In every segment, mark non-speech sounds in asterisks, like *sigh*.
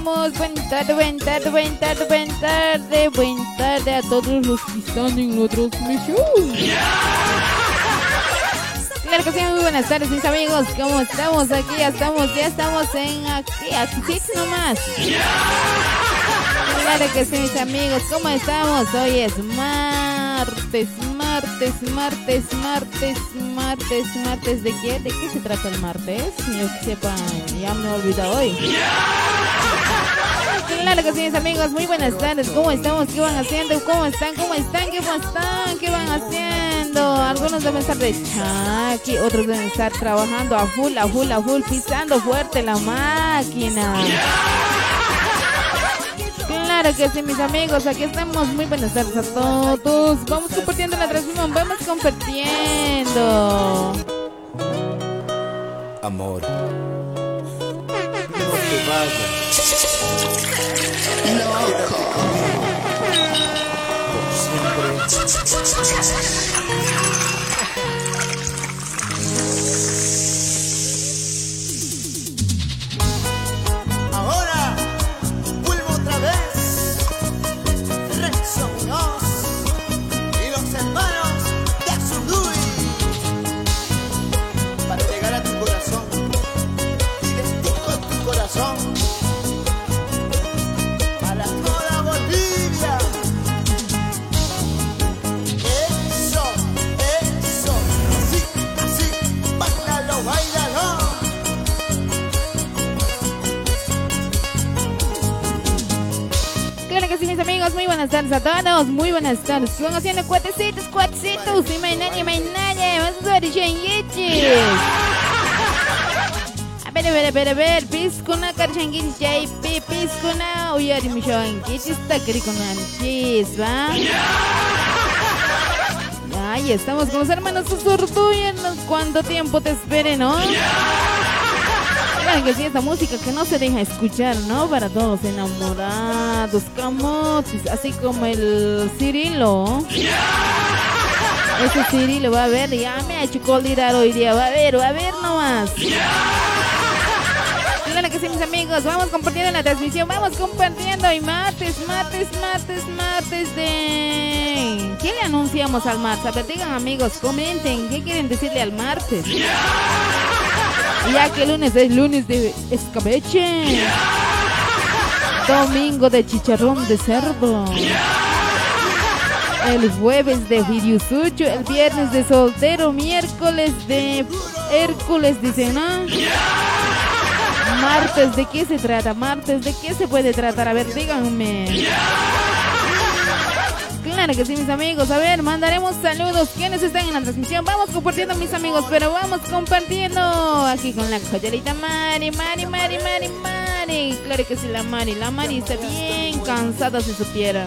estamos? Buenas tarde, buenas tarde, buenas tarde, buenas tarde. Buenas tarde a todos los que están en la transmisión. *laughs* Claro que sí, muy buenas tardes mis amigos, ¿cómo estamos? Aquí ya estamos, ya estamos en aquí, aquí nomás. *laughs* Claro que sí mis amigos, ¿cómo estamos? Hoy es martes, martes, martes, martes, martes, martes. ¿De qué? ¿De qué se trata el martes? Yo que sepa, ya me he olvidado hoy. *laughs* Claro que sí, mis amigos. Muy buenas tardes. ¿Cómo estamos? ¿Qué van haciendo? ¿Cómo están? ¿Cómo están? ¿Qué están? ¿Qué van haciendo? Algunos deben estar de chaki, otros deben estar trabajando a full, a full, a full, pisando fuerte la máquina. Claro que sí, mis amigos, aquí estamos. Muy buenas tardes a todos. Vamos compartiendo la transmisión, vamos compartiendo. Amor. No te vayas. Loco. Por siempre. Muy buenas tardes. Van haciendo cuatecitos, cuatecitos, y nadie, nadie, vamos a ver A ver, a ver, a ver, a ver, piscuna, carchanguis, JP, piscuna, uyari mi shoanquis, está con anchis, ¿va? Ay, estamos con los hermanos Susurduyenos, ¿cuánto tiempo te espere, no? Que sí, esta música que no se deja escuchar, ¿no? Para todos enamorados, camotes, así como el Cirilo. Ese Cirilo va a ver, ya me ha hecho colirar hoy día, va a ver, va a ver nomás. Claro que sí, mis amigos, vamos compartiendo la transmisión, vamos compartiendo y martes, martes, martes, martes de... ¿Qué le anunciamos al martes? A ver, digan amigos, comenten, ¿qué quieren decirle al martes? Ya que lunes es lunes de escabeche. Domingo de chicharrón de cerdo. El jueves de Hiriusucho, el viernes de soltero, miércoles de Hércules, dice, ¿no? Martes, ¿de qué se trata? Martes, ¿de qué se puede tratar? A ver, díganme. Claro que sí, mis amigos. A ver, mandaremos saludos. ¿Quiénes están en la transmisión? Vamos compartiendo, mis amigos, pero vamos compartiendo aquí con la joyerita Mari, Mari, Mari, Mari, Mari. Claro que sí, la Mari. La Mari está bien cansada, si supiera.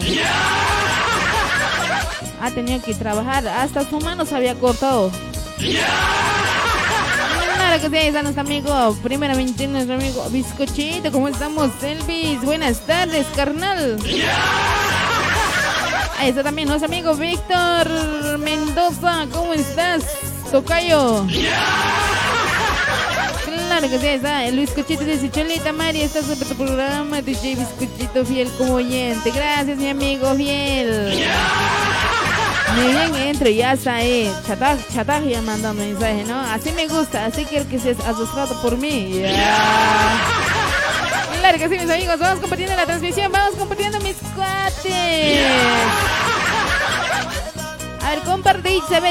Ha tenido que trabajar. Hasta su mano se había cortado. Claro que sí, ahí está nuestro amigo. Primeramente, nuestro amigo Bizcochito. ¿Cómo estamos, Elvis? Buenas tardes, carnal. Ahí está también nuestro amigo Víctor Mendoza. ¿Cómo estás, Tocayo? Claro que sí, está Luis Cochito dice, Cholita Mari, estás en tu programa, DJ Bizcochito fiel como oyente. Gracias, mi amigo fiel. Muy bien, entro, ya está ahí. Chataj, chataj ya mandando mensaje, ¿no? Así me gusta, así quiero que seas asustado por mí. Claro que sí, mis amigos. Vamos compartiendo la transmisión. Vamos compartiendo mis cuates. A ver, compa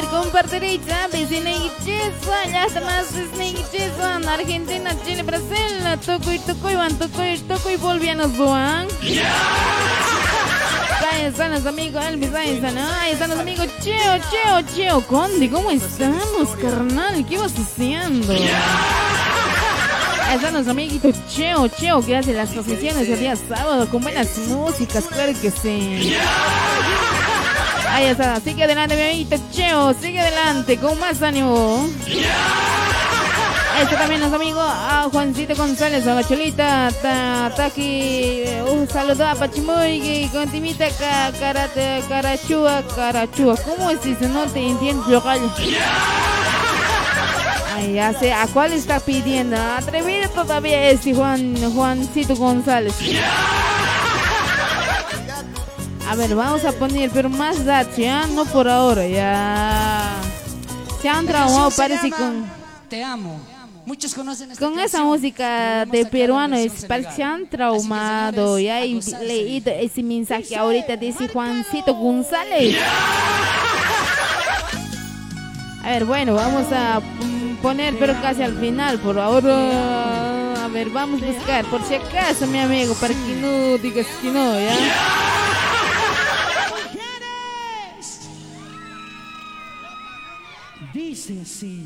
compartidita, a ver, y chesa, ya está más Snake Argentina, Chile, Brasil, toco y toco y van, toco y toco y volvianos, Juan. Ahí están los amigos Elvis, ahí están, ahí están los amigos Cheo, Cheo, Cheo, Conde, ¿cómo estamos, carnal? ¿Qué vas haciendo? Ahí están los amiguitos Cheo, Cheo, que hace las transmisiones el día sábado con buenas músicas, claro que sí. Ahí está, sigue adelante, mi amiguito Cheo, sigue adelante, con más ánimo. Este también los amigos a Juancito González, a Bacholita, está aquí, un saludo a Pachimuy, con Timita Karate, Carachua, Carachua. ¿Cómo es si no te entiendo local? Ay, ya sé, ¿a cuál está pidiendo? Atrevido todavía este Juan, Juancito González. A ver, vamos a poner, pero más datos, ya, no por ahora, ya. Se han traumado, parece con. Te amo. Muchos conocen esta Con esa música de peruano, es, parece que se han traumado. Ya he leído ese mensaje ahorita de ese Juancito González. A ver, bueno, vamos a poner, pero casi al final, por ahora. A ver, vamos a buscar, por si acaso, mi amigo, para que no digas que no, ¿ya? Dice así.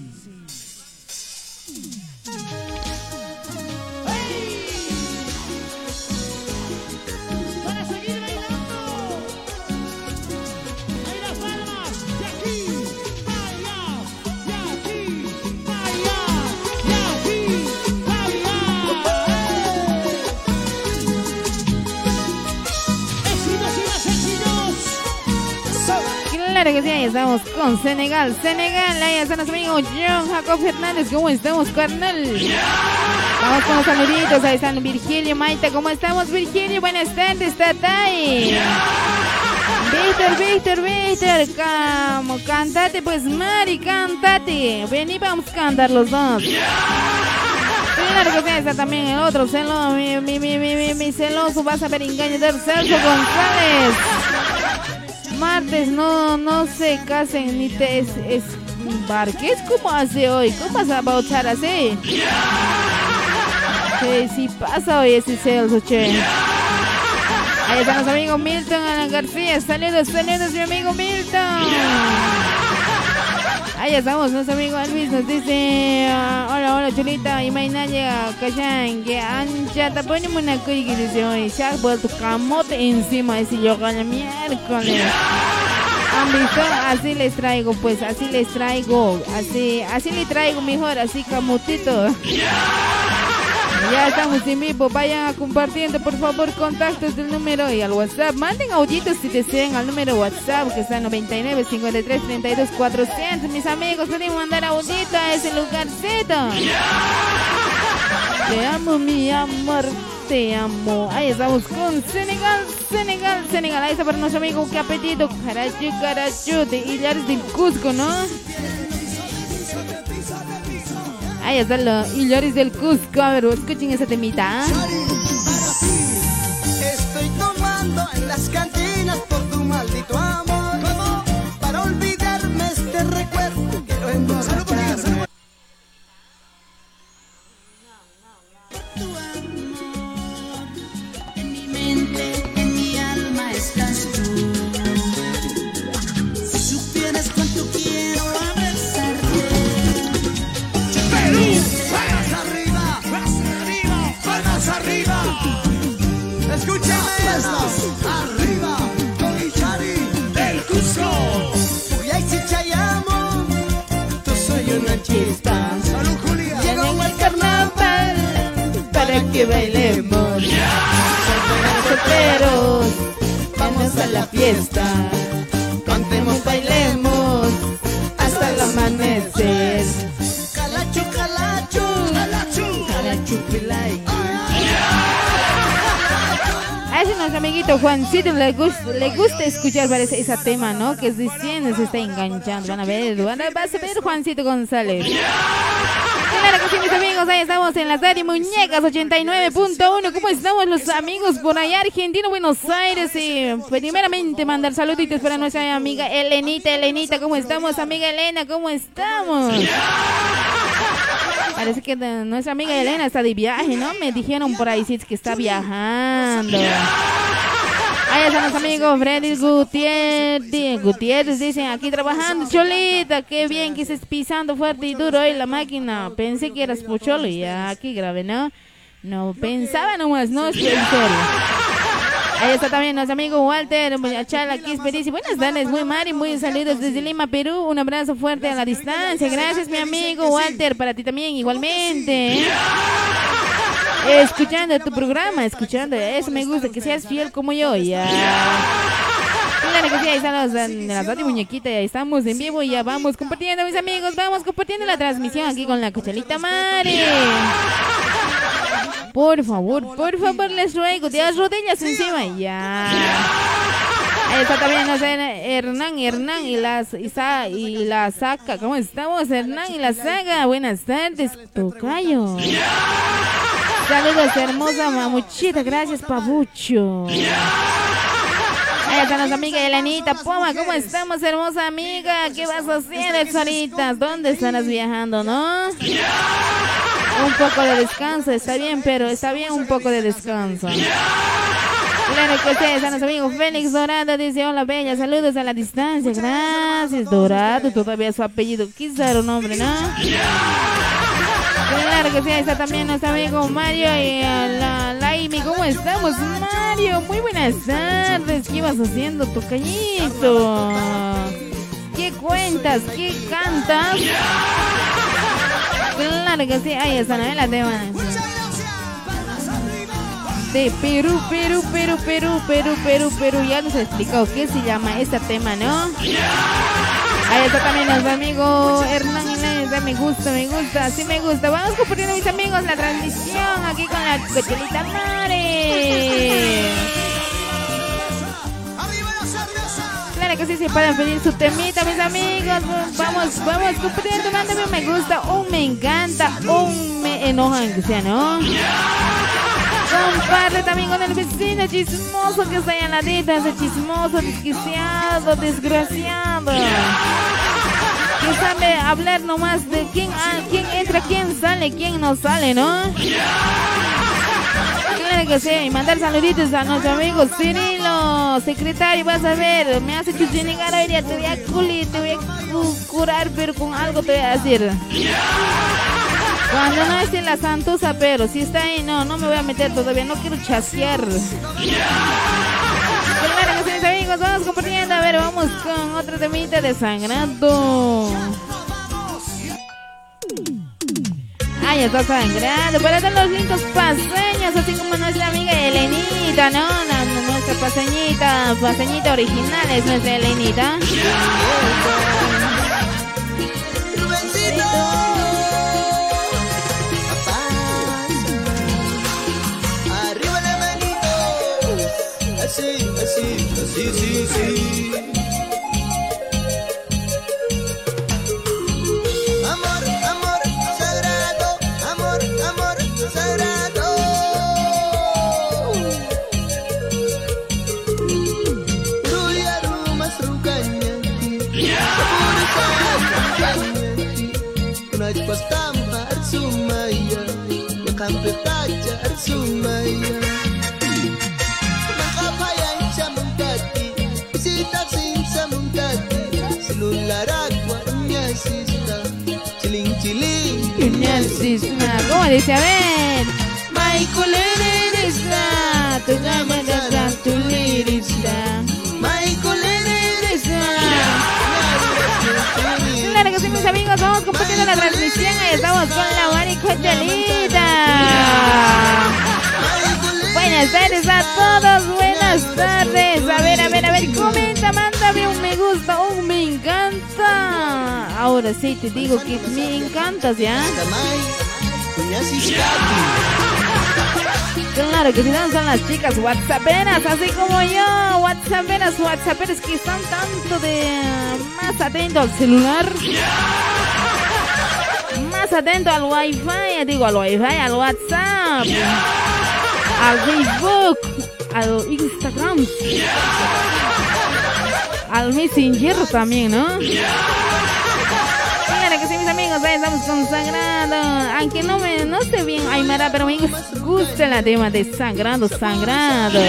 Claro que sí, ahí estamos con Senegal. Senegal, ahí están los amigos John Jacob Fernández. ¿Cómo estamos, carnal? Vamos con los saluditos. Ahí están Virgilio, Maita. ¿Cómo estamos, Virgilio? Buenas tardes, Tatay. Víctor, Víctor, Víctor. Camo, Cantate, pues, Mari, cantate. Ven y vamos a cantar los dos. Claro que sí, está también el otro celoso, mi celoso, vas a ver engañador, Celso González. Martes no, no se casen ni te es, es embarques. ¿Cómo hace hoy? ¿Cómo vas a bautar así? Si pasa hoy ese Celso, che. Ahí están los amigos Milton Ana García. Saludos, saludos, mi amigo Milton. Ahí estamos, nuestro amigo Elvis nos dice, ah, hola, hola, chulita, y mañana callan, que ancha, te ponemos una cuiga y dice, hoy se ha vuelto camote encima, ese yo la miércoles. ¿Han? Así les traigo, pues, así les traigo, así, así le traigo mejor, así camotito. Ya estamos en vivo, vayan a compartiendo por favor contactos del número y al WhatsApp. Manden auditos si desean al número WhatsApp que está 99 53 32 400. Mis amigos, pueden mandar audito a ese lugarcito. *laughs* Te amo, mi amor, te amo. Ahí estamos con Senegal, Senegal, Senegal. Ahí está para nuestro amigo, qué apetito. Carachu, carachu, de Hilares del Cusco, ¿no? Ahí está los Hilares del Cusco. A ver, escuchen esa temita. ¿ah? Estoy tomando en las cantinas por tu maldito amor. Que bailemos. Solteros, vamos a la fiesta. Cantemos, bailemos hasta el amanecer. Calacho, calacho, calacho, Carachu, pilay. A ese nuestro amiguito Juancito le gusta, le gusta escuchar parece ese tema, ¿no? Que es diciendo, se está enganchando. Van a ver, van a, vas a ver Juancito González. Claro que sí, mis amigos, ahí estamos en la serie Muñecas 89.1. ¿Cómo estamos los amigos por allá, Argentina, Buenos Aires? Y primeramente mandar saluditos para nuestra amiga Elenita. Elenita, ¿cómo estamos? Amiga Elena, ¿cómo estamos? Parece que nuestra amiga Elena está de viaje, ¿no? Me dijeron por ahí sí que está viajando. Ahí están los amigos Freddy Gutiérrez. Gutiérrez dicen aquí trabajando, Cholita. Qué bien que estés pisando fuerte y duro hoy la máquina. Pensé que eras Pocholo y aquí grave, ¿no? No pensaba nomás, no estoy en. Ahí está también nuestro amigo Walter Chala Quispe dice, buenas tardes, muy Mari, muy saludos desde Lima, Perú, un abrazo fuerte a la distancia, gracias mi amigo Walter, para ti también igualmente. Escuchando tu programa, escuchando, eso me gusta, que seas fiel como yo, ya. Claro que sí, ahí están los de la muñequita, ya estamos en vivo y ya vamos compartiendo, mis amigos, vamos compartiendo la transmisión aquí con la cochelita Mari. Por favor, por favor, les ruego, de las rodillas encima, ya. Ahí está también no Hernán, Hernán y las Isa y la saca. ¿Cómo estamos, Hernán y la saga? Buenas tardes, Tocayo. Saludos, hermosa mamuchita. Gracias, Pabucho. Ahí están las amigas de Elenita Poma. ¿Cómo estamos, hermosa amiga? ¿Qué vas a hacer? ¿Dónde estarás viajando, no? Un poco de descanso, está bien, pero está bien un poco de descanso. Claro que sí, están los amigos. Félix Dorado dice: Hola, bella, saludos a la distancia. Gracias, Dorado. Todavía su apellido, quizá era un nombre, ¿no? Claro que sí, ahí está también nuestro amigo Mario y a la Laimi. ¿Cómo estamos, Mario? Muy buenas tardes. ¿Qué ibas haciendo, tocallito? ¿Qué cuentas? ¿Qué cantas? Claro que sí, ahí está, ¿no? La tema. De Perú, Perú, Perú, Perú, Perú, Perú, Perú. Ya nos ha explicado qué se llama este tema, ¿no? Ahí está también nuestro amigo Hernán Me gusta, me gusta, sí me gusta. Vamos compartiendo, mis amigos, la transmisión aquí con la cochelita Mare. Claro que sí, se pueden pedir su temita, mis amigos. Vamos, vamos compartiendo, mándame un me gusta, un me encanta, un me enoja, que sea, ¿no? Comparte también con el vecino chismoso que está en la dita, ese chismoso, desquiciado, desgraciado. Que sabe hablar nomás de quién, ah, quién entra, quién sale, quién no sale, ¿no? Claro que sí, y mandar saluditos a nuestro amigo Cirilo, secretario, vas a ver, me has hecho llegar día, te voy a culi, te voy a cu- curar, pero con algo te voy a decir. Cuando no esté en la Santusa, pero si está ahí, no, no me voy a meter todavía, no quiero chasquear. Claro que sí, mis amigos, vamos compartiendo, a ver, vamos con otro temita de sangrando. Ay, está sangrando. Para todos los lindos paseños, así como nuestra amiga Elenita, ¿no? Nuestra paseñita, paseñita original es nuestra Elenita. Así, así, sí, sí. Amor, amor sagrado, amor, amor sagrado. Ruya rumas ruganya Kunaj pastampa arsumaya Yakampe taja arsumaya Nakapayang Cisna, ¿Cómo dice? A ver. Michael Eresna, tu gama de tu lirisna. Michael Claro que sí, mis amigos, vamos compartiendo la transmisión. Ahí estamos con la Mari Cochelita. Buenas tardes a todos, buenas tardes. A ver, a ver, a ver, comenta, mándame un me gusta, un me encanta. Ahora sí te digo que me encantas, ¿ya? Claro que si no son las chicas whatsapperas, así como yo, whatsapperas, whatsapperas que están tanto de más atentos al celular. Más atento al wifi, digo al wifi, al WhatsApp, al Facebook, al Instagram, al Messenger también, ¿no? Amigos, ahí estamos consagrando. Aunque no me, no sé bien Aymara, pero me gusta el tema de sangrando, sangrado.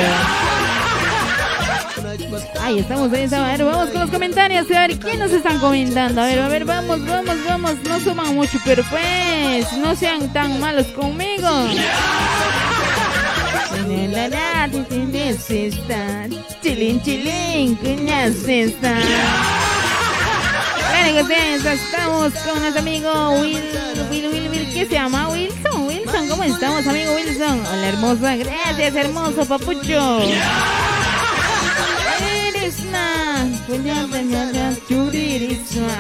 Ahí estamos, ahí estamos. A ver, vamos con los comentarios. A ver, ¿quién nos están comentando? A ver, a ver, vamos, vamos, vamos. No suman mucho, pero pues, no sean tan malos conmigo. Chilín, chilín, cuñas está. Estamos con nuestro amigo Will, Will, Will, Will, ¿qué se llama? Wilson, Wilson, ¿cómo estamos, amigo Wilson? Hola, hermosa, gracias, hermoso papucho.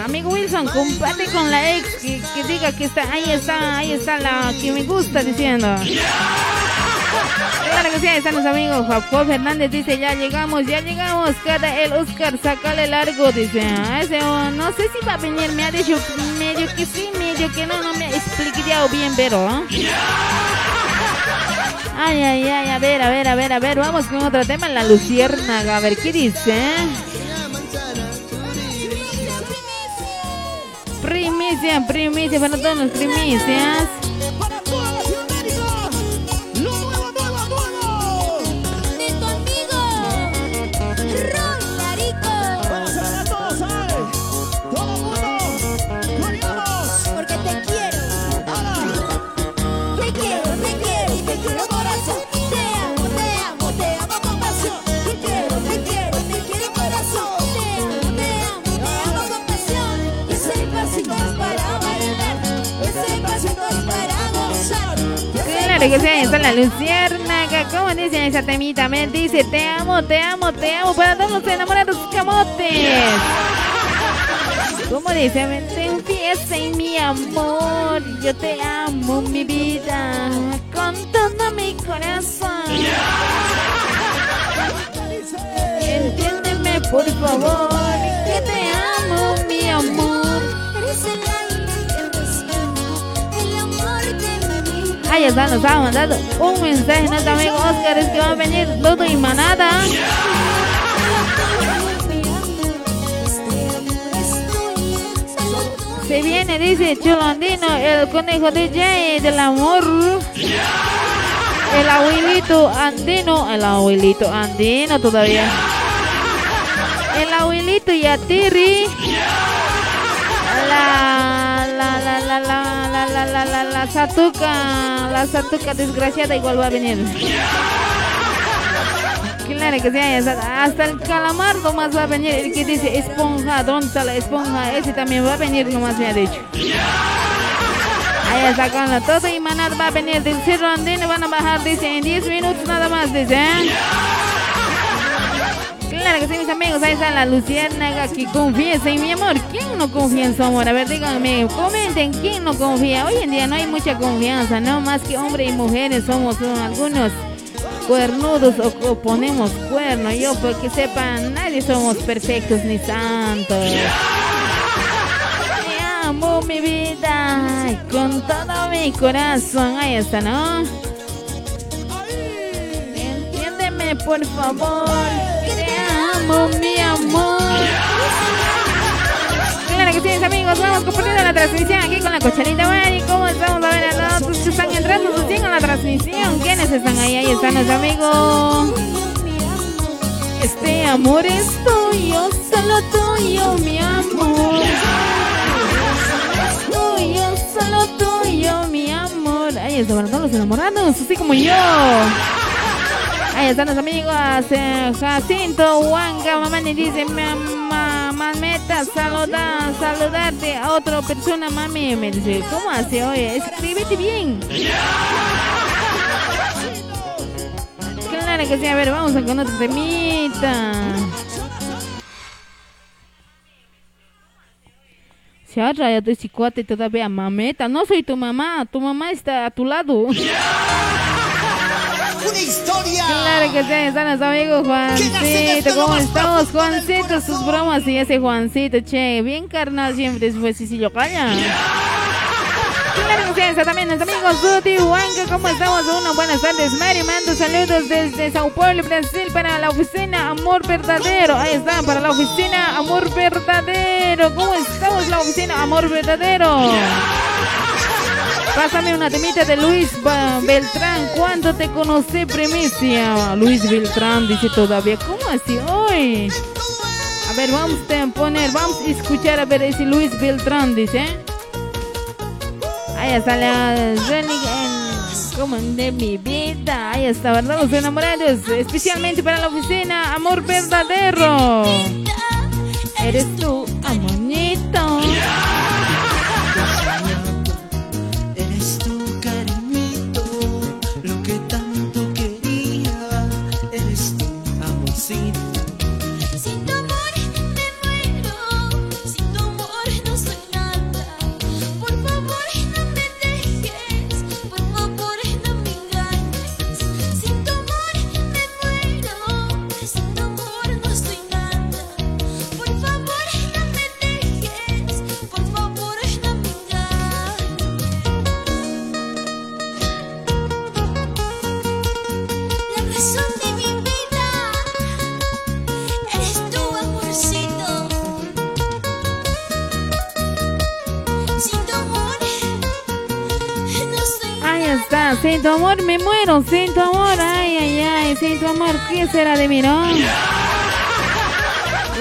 Amigo Wilson, comparte con la ex que, que diga que está, ahí está, ahí está la que me gusta diciendo. Claro que sí, los amigos. Juan Fernández dice, ya llegamos, ya llegamos. Cada el Oscar, sacale largo. Dice, ah, ese, oh, no sé si va a venir. Me ha dicho medio que sí, medio que no. No me expliqué bien, pero... ¿ah? Ay, ay, ay, a ver, a ver, a ver, a ver. Vamos con otro tema, la luciérnaga. A ver, ¿qué dice? Primicia, primicia, para todos los primicias. Claro que sí, está la luciérnaga. ¿Cómo dice esa temita? Me dice, te amo, te amo, te amo. Para todos los enamorados camotes. ¿Cómo dice? Me empieza en mi amor. Yo te amo, mi vida. Con todo mi corazón. Entiéndeme, por favor. Que te amo, mi amor. Ahí está, nos estaba mandando un mensaje nuestro amigo Oscar. Es que va a venir todo y manada. Se viene, dice Chulandino, el conejo DJ del amor. El abuelito andino, el abuelito andino todavía. El abuelito Yatiri. La, la, la, la, la, la, la, la, la, la satuca, la satuca desgraciada igual va a venir. Claro que sí, hasta, el calamar nomás va a venir. El que dice esponja, ¿dónde está la esponja? Ese también va a venir nomás me ha dicho. Ahí está con todo y manar va a venir del cerro andino, van a bajar, dice, en 10 minutos nada más, dice. ¿eh? Claro que mis amigos, ahí está la luciérnaga que confiesa en mi amor. ¿Quién no confía en su amor? A ver, díganme, comenten, ¿quién no confía? Hoy en día no hay mucha confianza, ¿no? Más que hombres y mujeres somos algunos cuernudos o, o ponemos cuerno. Yo, porque sepan, nadie somos perfectos ni santos. Te amo, mi vida, con todo mi corazón. Ahí está, ¿no? Entiéndeme, por favor. Mi amor. Claro que mis amigos. Vamos compartiendo la transmisión aquí con la cocharita Mari. ¿Cómo estamos? A ver, a todos que están entrando recién a la transmisión. ¿Quiénes están ahí? Ahí está nuestro amigo. Este amor es tuyo, solo tuyo, mi amor. Tuyo, solo tuyo, mi amor. Ahí está, para todos los enamorados, así como yo. Ahí están los amigos. eh, Jacinto Huanga, mamá me dice, mamá, mameta, saludar, saludarte a otra persona, mami. Me dice, ¿cómo hace? Oye, escríbete bien. *laughs* Claro que sí, a ver, vamos a con otra temita. Se ha traído ese cuate todavía, mameta. No soy tu mamá, tu mamá está a tu lado. *laughs* Una historia. Claro que sí, están los amigos Juancito. ¿Cómo estamos, Juancito? Sus bromas y ese Juancito, che. Bien carnal siempre después, si si lo calla. gracias a también nuestros amigos Zuti Huanca. ¿Cómo estamos? Uno, buenas tardes. Mari, mando saludos desde Sao Paulo, Brasil, para la oficina Amor Verdadero. Ahí está, para la oficina Amor Verdadero. ¿Cómo estamos, la oficina Amor Verdadero? Pásame una temita de Luis Beltrán. ¿Cuándo te conocí, primicia? Luis Beltrán dice todavía. ¿Cómo así hoy? A ver, vamos a poner, vamos a escuchar a ver ese Luis Beltrán, dice. Ahí está la como de mi vida. Ahí está, ¿verdad? Los enamorados, especialmente para la oficina Amor Verdadero. Eres tú, amonito. Sin tu amor me muero, sin tu amor, ay, ay, ay, sin tu amor, ¿qué será de mí, no?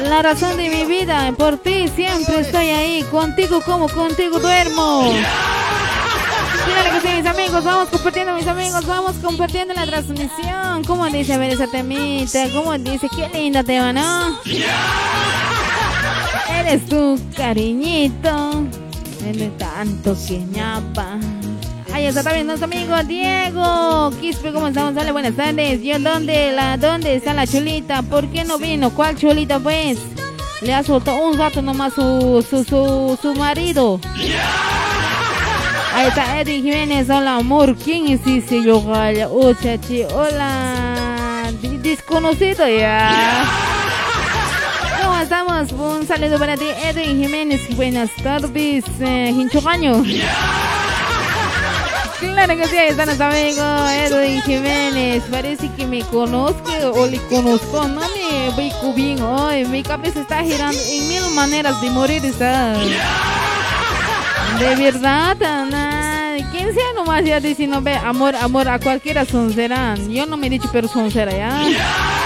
La razón de mi vida, por ti siempre estoy ahí, contigo como contigo duermo. Claro que sí, mis amigos, vamos compartiendo, mis amigos, vamos compartiendo la transmisión. ¿Cómo dice, a ver, esa temita? ¿Cómo dice? Qué linda tema, ¿no? Eres tu cariñito, de tanto que ñapa. Ahí está también nuestro amigo Diego. Quispe, ¿cómo estamos? Dale, buenas tardes. ¿Yo dónde, la, dónde está la chulita? ¿Por qué no vino? ¿Cuál chulita, pues? Le ha soltado un rato nomás su, su, su, su marido. Ahí está Eddie Jiménez. Hola, amor. ¿Quién es ese yo. Hola. Desconocido ya. ¿Cómo estamos? Un saludo para ti, Edwin Jiménez. Buenas tardes, eh, Hinchocaño. Claro que sí, ahí está nuestro amigo Edwin Jiménez. Parece que me conozco o le conozco. No me ubico bien hoy. Mi cabeza está girando en mil maneras de morir. Está. De verdad, Ana. ¿Quién sea nomás ya diciendo, ve, amor, amor, a cualquiera son serán. Yo no me he dicho, pero son será ya.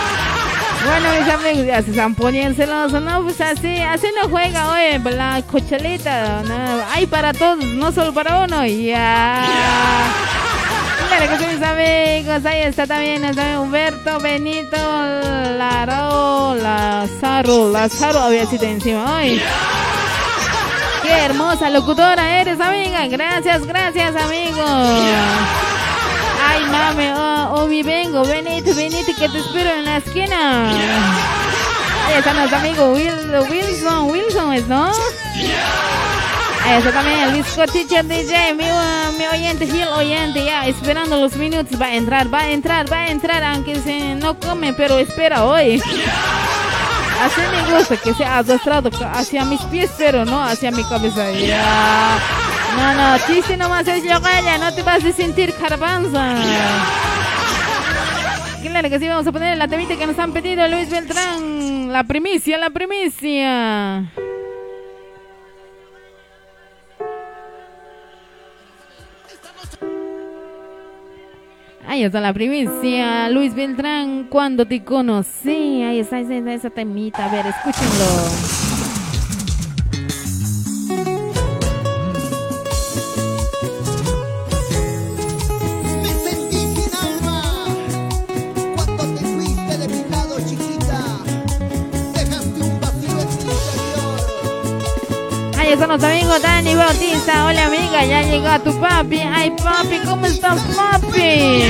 Bueno, mis amigos, ya se están poniendo celosos, ¿no? Pues así, así no juega hoy la cochelita, ¿no? Hay para todos, no solo para uno, ya. Claro que sí, mis amigos, ahí está también, está Humberto, Benito, Laro, Lazaro, Lazaro había sido encima hoy. Qué hermosa locutora eres, amiga. Gracias, gracias, amigo. Ay, mami, oh, oh, mi vengo, venite, venite, que te espero en la esquina. Ahí está nuestro amigo Wilson, Wilson es, ¿no? Ahí está también el disco teacher DJ, mi, uh, oyente, fiel oyente, ya esperando los minutos, va a entrar, va a entrar, va a entrar, aunque se no come, pero espera hoy. Así me gusta que sea arrastrado hacia mis pies, pero no hacia mi cabeza. No, no, chiste nomás es yo, galla, no te vas a sentir caravanza. Claro que sí, vamos a poner la temita que nos han pedido Luis Beltrán. La primicia, la primicia. Ahí está la primicia, Luis Beltrán, cuando te conocí. Ahí está esa temita, a ver, escúchenlo. Ahí está nuestro amigo Dani Bautista. Hola amiga, ya llegó tu papi. Ay papi, ¿cómo estás papi?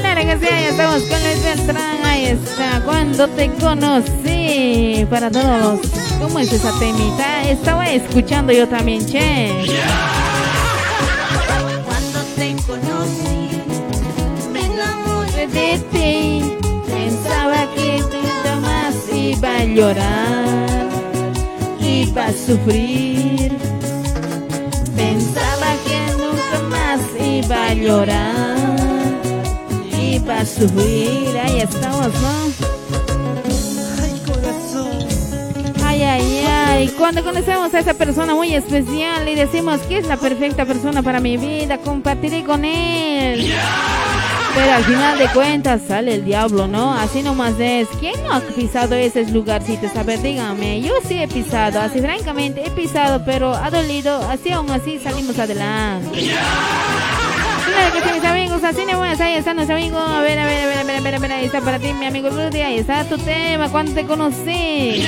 Claro que sí, ahí estamos con Luis Beltrán. Ahí está, cuando te conocí. Para todos los... ¿Cómo es esa temita? Estaba escuchando yo también, che. Cuando te conocí, me enamoré de ti. Pensaba que tú jamás iba a llorar, iba a sufrir. Pensaba que nunca más iba a llorar, iba a sufrir. Ahí estamos, ¿no? Ay, corazón. Ay, ay, ay. Cuando conocemos a esa persona muy especial y decimos que es la perfecta persona para mi vida, compartiré con él. Yeah. Pero al final de cuentas sale el diablo, ¿no? Así nomás es. ¿Quién no ha pisado esos lugarcitos? A ver, dígame. Yo sí he pisado, así francamente he pisado, pero ha dolido. Así aún así salimos adelante. Claro que sí, mis amigos, así nomás, ahí está nuestro amigo. A ver, a ver, a ver, a ver, a ver, a ver, ahí está para ti, mi amigo Rudy, ahí está tu tema, cuando te conocí.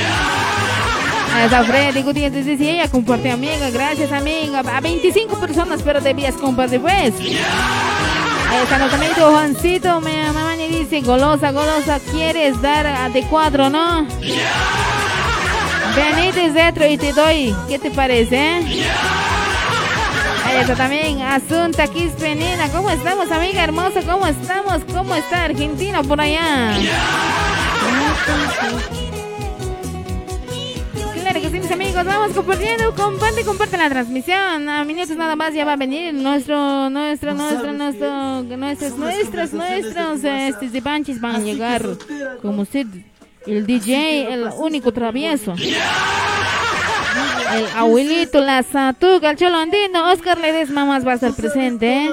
Está Freddy Gutiérrez, dice ella, comparte amiga, gracias amiga. A 25 personas, pero debías compartir pues. Está nuestro amigo Juancito, mi mamá y dice, golosa, golosa, quieres dar de cuatro, ¿no? Benítez dentro y te doy, ¿qué te parece, eh? Está también Asunta Quispenina. ¿Cómo estamos, amiga hermosa? ¿Cómo estamos? ¿Cómo está Argentina por allá? Vamos compartiendo. Comparte, comparte la transmisión. A minutos nada más ya va a venir nuestro, nuestro, nuestro, nuestro, nuestros, nuestros, nuestros, este, de Banchis van a llegar. Como usted, el DJ, el único travieso. El abuelito, la satuca, el cholo andino, Oscar Ledesma más va a estar presente. ¿eh?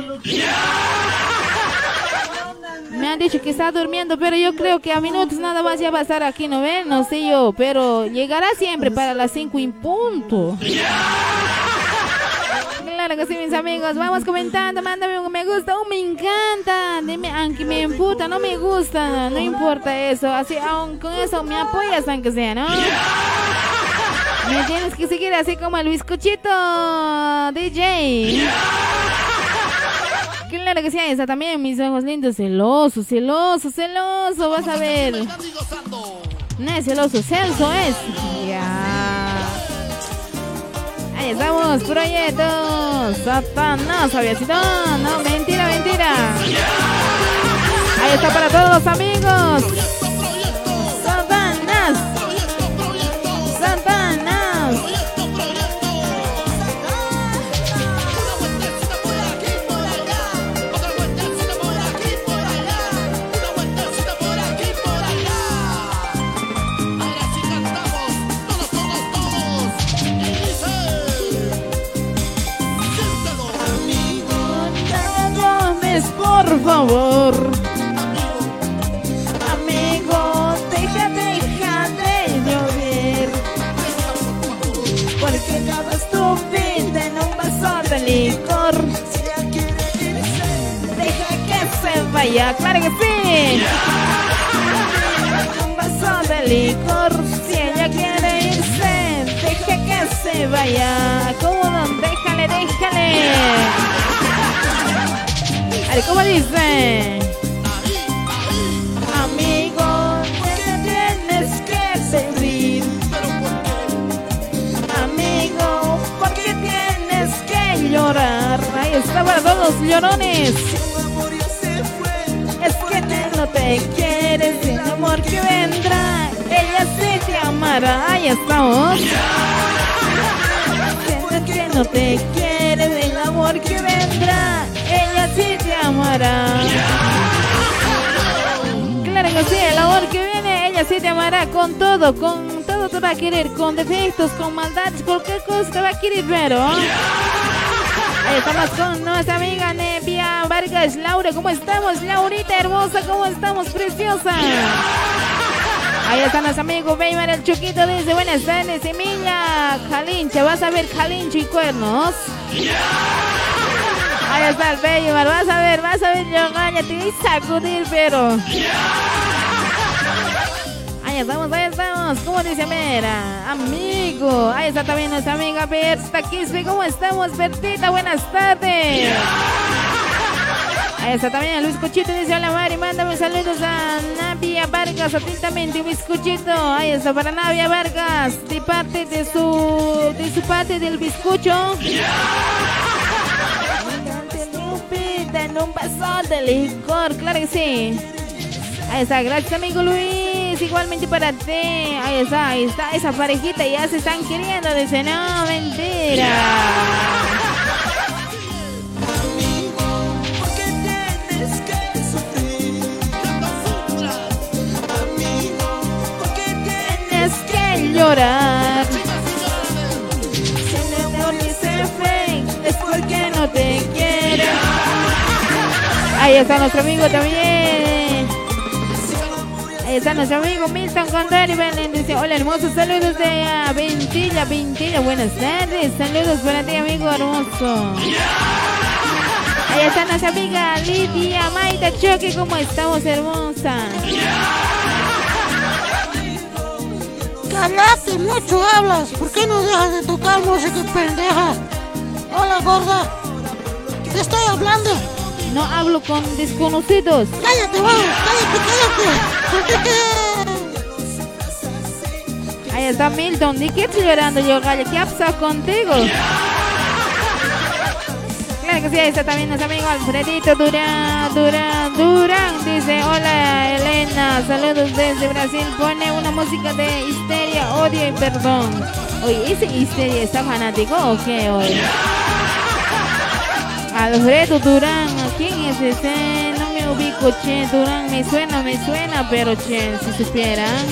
Me han dicho que está durmiendo, pero yo creo que a minutos nada más ya va a estar aquí, ¿no ven? No sé yo, pero llegará siempre para las 5 en punto. Claro que sí, mis amigos. Vamos comentando, mándame un me gusta, un me encanta. Dime, aunque me emputa, no me gusta, no importa eso. Así, aún con eso me apoyas, aunque sea, ¿no? Me tienes que seguir así como el bizcochito DJ. Claro que sí, ahí está también mis ojos lindos. Celoso, celoso, celoso. Vas a ver. No es celoso, Celso es. Ya. Ahí estamos, proyectos. Satanás, aviacito. No, mentira, mentira. Ahí está para todos, amigos. Favor. Amigo, deja, deja de llover. Porque acabas tu en un vaso de licor. Deja que se vaya, claro que sí. Un vaso de licor. Si ella quiere irse, deja que se vaya. ¿Cómo? Déjale, déjale. Ver, ¿cómo dice? Amigo, ¿qué tienes que pedir? Amigo, ¿por qué tienes que llorar? Ahí está para todos los llorones. Es que tú no te quieres, el amor que vendrá, ella sí te amará. Ahí estamos. *laughs* Sientes que no te quieres, el amor que vendrá, viene, ella sí te amará con todo, con todo te va a querer, con defectos, con maldades, cualquier cosa te va a querer, pero... Ahí estamos con nuestra amiga Nevia Vargas. Laura, ¿cómo estamos? Laurita hermosa, ¿cómo estamos? Preciosa. Ahí está nuestro amigo Weimar el Chuquito. Dice, buenas tardes, Emilia Jalincha. Vas a ver Jalincho y cuernos. Ahí está el Weimar. Vas a ver, vas a ver, yo. Te voy a sacudir, pero... Ahí estamos, ahí estamos. ¿Cómo dice Mera? Amigo. Ahí está también nuestra amiga Berta Quispe. ¿Cómo estamos, Bertita? Buenas tardes. Ahí está también Luis Cuchito. Dice, hola Mari, mándame saludos a Navia Vargas. Atentamente, Luis Cuchito. Ahí está para Navia Vargas. De parte de su, de su parte del bizcocho. En un vaso de licor, claro que sí. Ahí está, gracias amigo Luis igualmente para ti. Ahí está, ahí está. Esa parejita ya se están queriendo. Dice, no, mentira. Yeah. llorar. Si el amor dice fake, es porque no te quiero. Ahí está nuestro amigo también. Ahí está nuestro amigo Milton Condori Belén. Dice, hola hermoso, saludos de ah, Ventilla, Ventilla. Buenas tardes, saludos para ti amigo hermoso. Ahí está nuestra amiga Lidia Maida Choque, ¿cómo estamos hermosa? Cállate, mucho hablas. ¿Por qué no dejas de tocar música, pendeja? Hola, gorda. Te estoy hablando. No hablo con desconocidos. Cállate, vamos. Cállate, cállate. Ahí está Milton. ¿De qué estoy llorando yo, Gale? ¿Qué ha pasado contigo? Claro que sí, ahí está también nuestro amigo Alfredito Durán, Durán, Durán. Dice, hola Elena, saludos desde Brasil. Pone una música de histeria, odio y perdón. Oye, ¿ese histeria está fanático o qué hoy? Alfredo Durán, ¿quién es ese? Ubico, che. Durán, me suena, me suena, pero che, si supieran.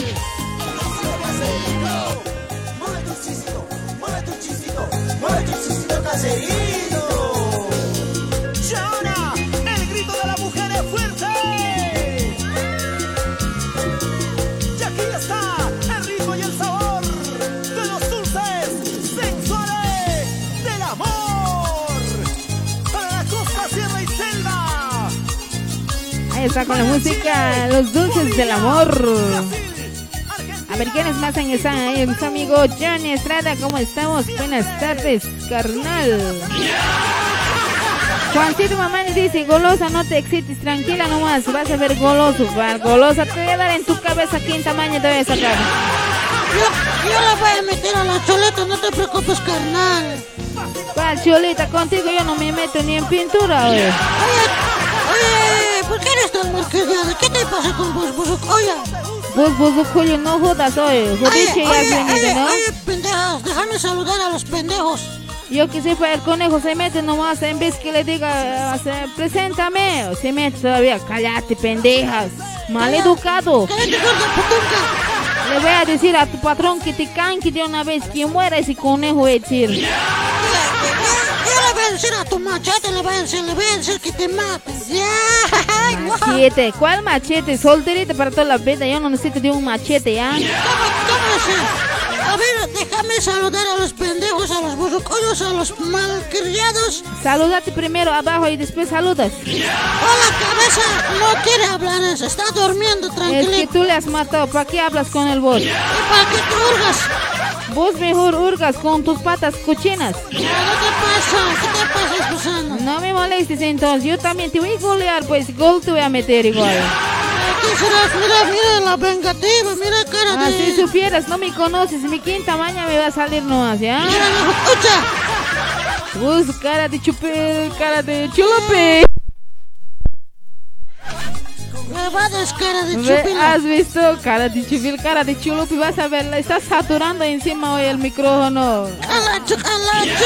Mueve. Está con la música, los dulces del amor. A ver, ¿quiénes más en están ahí? Mi amigo Johnny Estrada, ¿cómo estamos? Buenas tardes, carnal. Juancito Mamá le dice, golosa, no te excites, tranquila nomás, vas a ver goloso, va, golosa, te voy a dar en tu cabeza aquí en tamaño te voy a sacar. Yo, yo la voy a meter a la choleta, no te preocupes, carnal. ¿Cuál cholita? Contigo yo no me meto ni en pintura, oye. Oye, oye, ¿por qué eres tan marquillada? ¿Qué te pasa con vos? Oye, Vos, Julio, no jodas, oye. Jodiche ya has venido, ¿no? oye, pendejas, déjame saludar a los pendejos. Yo que sepa, el conejo se mete nomás en vez que le diga, preséntame, se mete todavía, cállate, pendejas, mal educado. Cállate, gorda. Le voy a decir a tu patrón que te canque de una vez, que muera ese conejo, decir. A decir a tu machete, le voy a decir, le voy a decir que te mates. Guau. Machete, ¿cuál machete? Solterita para toda la vida, yo no necesito de un machete, ¿ya? ¿Cómo, cómo déjame saludar a los pendejos, a los burrucollos, a los malcriados. Salúdate primero abajo y después saludas. Hola, cabeza, no quiere hablar eso, está durmiendo Es que tú le has matado, ¿para qué hablas con el vos? ¿Y para qué te hurgas? Vos mejor hurgas con tus patas cochinas. ¿Qué te pasa? ¿Qué te pasa, Susana? No me molestes entonces, yo también te voy a golear, pues gol te voy a meter igual. Serás, mira, mira la vengativa, mira cara de... Ah, si supieras, no me conoces, mi quinta maña me va a salir nomás, ¿ya? Mira la escucha. Bus, cara de chupe, cara de chulupe. Me va a descara de Ve, chupila. ¿Has visto? Cara de chupil, cara de chulupe, vas a ver, estás saturando encima hoy el micrófono. Calacho, calacho.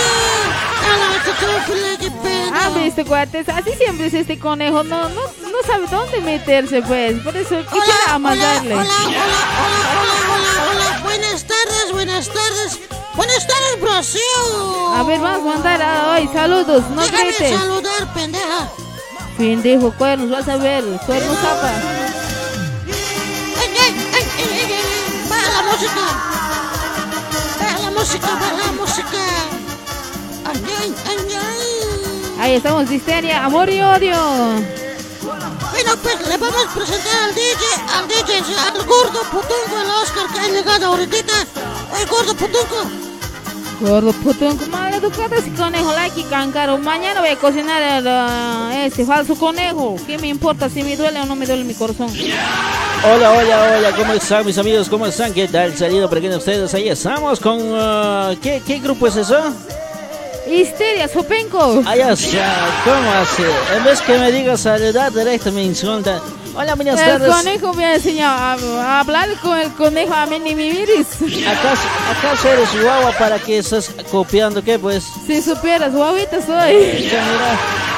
Calacho, chupila, qué. ¿Has visto, cuates? Así siempre es este conejo, no, no, no sabe dónde meterse, pues. Por eso quisiera Hola, hola, hola, hola, hola. Buenas tardes, buenas tardes. Buenas tardes, Brasil. A ver, vamos a mandar hoy saludos, no Déjame grites. saludar, pendeja. Pendejo, cuernos, vas a ver, cuernos zapa. ¡Ey, ey, ey, ey, ey, ey! ¡Baja la música! ¡Baja la música, baja la música! ¡Ay, ay, ay, ay! Ahí estamos, histeria, amor y odio. Bueno, pues le vamos a presentar al DJ, al DJ, al gordo putunco, el Oscar que ha llegado ahorita. ¡Oye, gordo putunco! Gordo puto, mal educado ese conejo, like y cáncaro. Mañana voy a cocinar el, ah, ese falso conejo. ¿Qué me importa si me duele o no me duele mi corazón? Hola, hola, hola, ¿cómo están mis amigos? ¿Cómo están? ¿Qué tal salido por aquí de ustedes? Ahí estamos con... ah, ¿qué, ¿Qué grupo es eso? Histeria, sopenco. Allá está, ¿cómo así? En vez que me digas saludar directo me insulta. Hola, buenas El tardes. conejo me ha enseñado a, a hablar con el conejo a mí ni mi iris. ¿Acaso, ¿Acaso eres guagua para que estás copiando qué pues? Si supieras, guavita soy.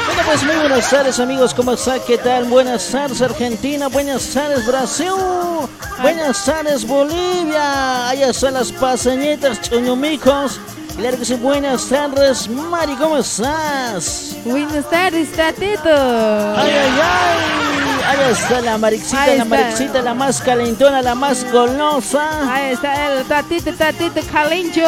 Bueno, pues muy buenas tardes amigos, ¿cómo está? ¿Qué tal? Buenas tardes Argentina, buenas tardes Brasil, buenas tardes Bolivia, allá están las paseñitas, chuñumicos. Claro que sí, buenas tardes Mari, ¿cómo estás? Buenas tardes, Tatito. Ay, ay, ay, allá está la Marixita, Ahí la está. Marixita, la más calentona, la más golosa. Ahí está el Tatito, Tatito Calincho.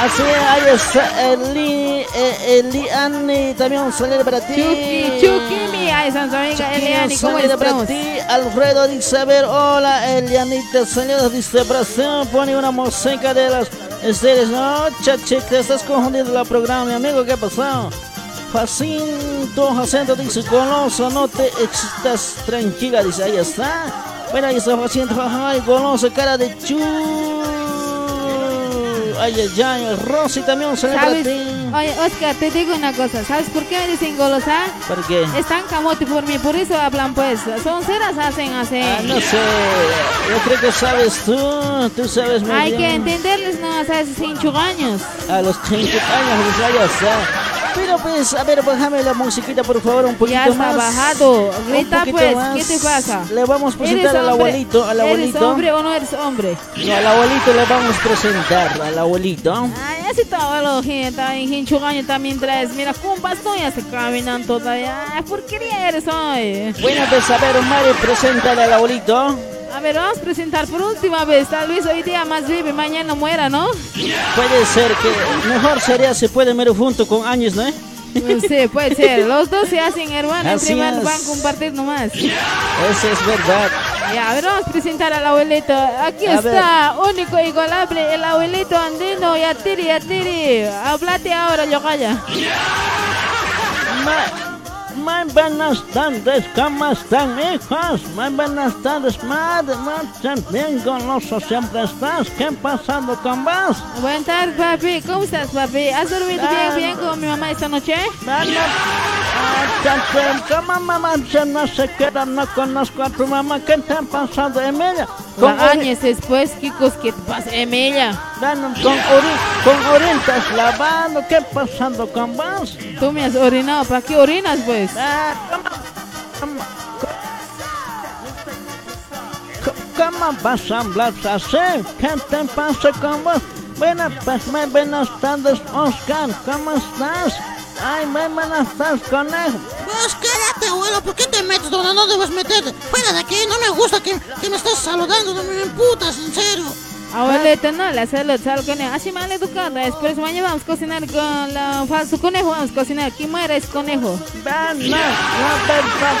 Así, ahí está Eli, eh, Eliani, también un saludo para ti. Chucky, Chucky, mi. Ahí está Eliani, ¿cómo Saludo para estamos? ti, Alfredo dice, a ver, hola Elianita, saludos, dice Brasil, pone una música de las estrellas, no, chachi, te estás confundiendo la programa, mi amigo, ¿qué pasó? Jacinto, Jacinto dice, Goloso, no te excitas, tranquila, dice, ahí está. Bueno, ahí está Jacinto, ay, Goloso, cara de chu. Ay, ay, ay, Rosy también ¿Sabes? ti. Oye, Oscar, te digo una cosa. ¿Sabes por qué me dicen golosa? ¿Por qué? Están camote por mí, por eso hablan pues. Son ceras hacen así. Ah, no sé, yo creo que sabes tú, tú sabes muy Hay que bien. entenderles, no, a esos hinchugaños. A los 30 años, pues allá está. Pero pues, a ver, bájame la musiquita por favor un poquito Ya está más. bajado. Grita pues, más. ¿qué te pasa? Le vamos a presentar ¿Eres al abuelito, al ¿Eres abuelito. hombre o no eres hombre? No, al abuelito le vamos a presentar, al abuelito. Ay, así todo lo gente, en hinchugaño también traes. Mira, con bastón ya se caminan todavía. Ay, porquería eres hoy. Bueno, pues a ver, Mari, preséntale al abuelito. A ver, vamos a presentar por última vez. Tal vez hoy día más vive, mañana muera, ¿no? Puede ser que mejor sería se puede mero junto con años, ¿no? Sí, puede ser. Los dos se hacen hermanos, hermanos van a compartir nomás. Eso es verdad. Ya, a ver, vamos a presentar al abuelito. Aquí A está, único e igualable, el abuelito andino. Ya tiri, ya tiri. Háblate ahora, Yogaya. Muy buenas tardes, ¿cómo están hijos? Muy buenas tardes, madre, marchan bien goloso siempre estás. ¿Qué ha pasado con vos? Buenas tardes, papi. ¿Cómo estás, papi? ¿Has dormido bien, bien con mi mamá esta noche? Bueno, ah, ¿cómo mamá no se queda? No conozco a tu mamá. ¿Qué te ha pasado, Emilia? Con años después, Kikos, ¿qué te pasa, Emilia? bueno, con, ori con orientas lavando. ¿Qué ha pasado con vos? Tú me has orinado. ¿Para qué orinas, pues? Ah, ¿cómo, cómo, cómo- cómo vas a hablar así? ¿Qué te pasa con vos? Bueno, pues muy buenas tardes, Oscar. ¿Cómo estás? Ay, muy buenas tardes, conejo. Pues abuelo, ¿por qué te metes donde no debes meterte? Fuera de aquí, no me gusta que, que me estés saludando, no me emputas, en serio. Abuelita, no, la salud, salud conejo. Así mal educada. Después mañana vamos a cocinar con la falso conejo. Vamos a cocinar. ¿Quién muere es conejo? Ven, no, la verdad,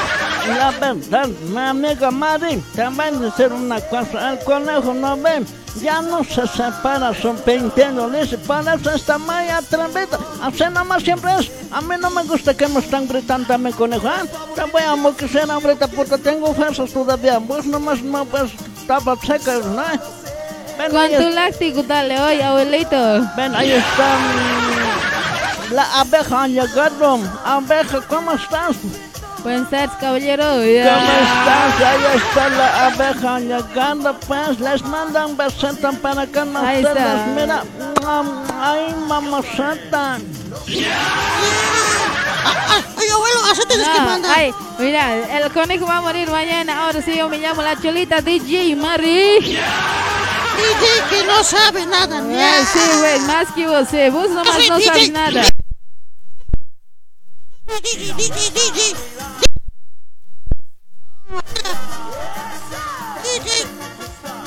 la verdad, mi amigo Mari, a decir una cosa, el conejo no ven, ya no se separa pintiendo, dice, por eso está muy atrevida, así nomás siempre es, a mí no me gusta que me están gritando a mi conejo, ¿eh? te voy a moquecer ahorita porque tengo fuerzas todavía, vos nomás no pues, estaba seca, ¿no? Ven, es- láctico, dale, oye, abuelito. ven, ahí está mm, la abeja llegado, abeja, ¿cómo estás? Buenas tardes, caballero. ¿Cómo Ya. estás? Ahí está la abeja llegando, pues les mandan besitos para que no Ahí se está. les mira. Ay, mamacita. Ay, abuelo, así tienes que mandar. ay, mira, el conejo va a morir mañana. Ahora sí, yo me llamo la cholita DJ Mari. DJ que no sabe nada, Ay, sí, güey, más que vos, sí. Vos nomás no DJ. sabes nada.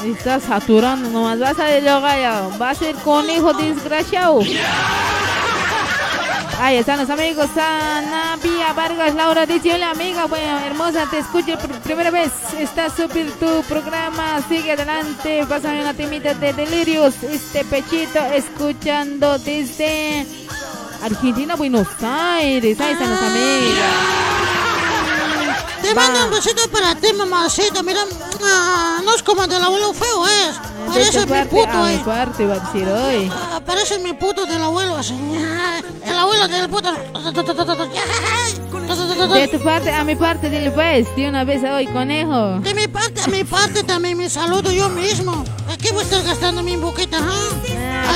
Estás saturando, nomás vas a yoga ya. Va a ser conejo desgraciado. Ahí están los amigos. Ana Pía Vargas, Laura dice: Hola, amiga. Bueno, hermosa, te escucho por primera vez. Está súper tu programa. Sigue adelante. Pásame una timita de delirios. Este pechito, escuchando desde Argentina, Buenos Aires. Ahí están los amigos. Te mando un besito para ti, mamacita. Mira, ah, no es como el del abuelo feo, es. Parece tu mi puto, a eh. parte, va a decir hoy. Ah, Parece mi puto del abuelo, así. Ah, El abuelo del puto. De tu parte a mi parte, dile pues, de una vez hoy, conejo. De mi parte de mi parte también me saludo yo mismo. Aquí voy a estar gastando mi boquita, ¿ah?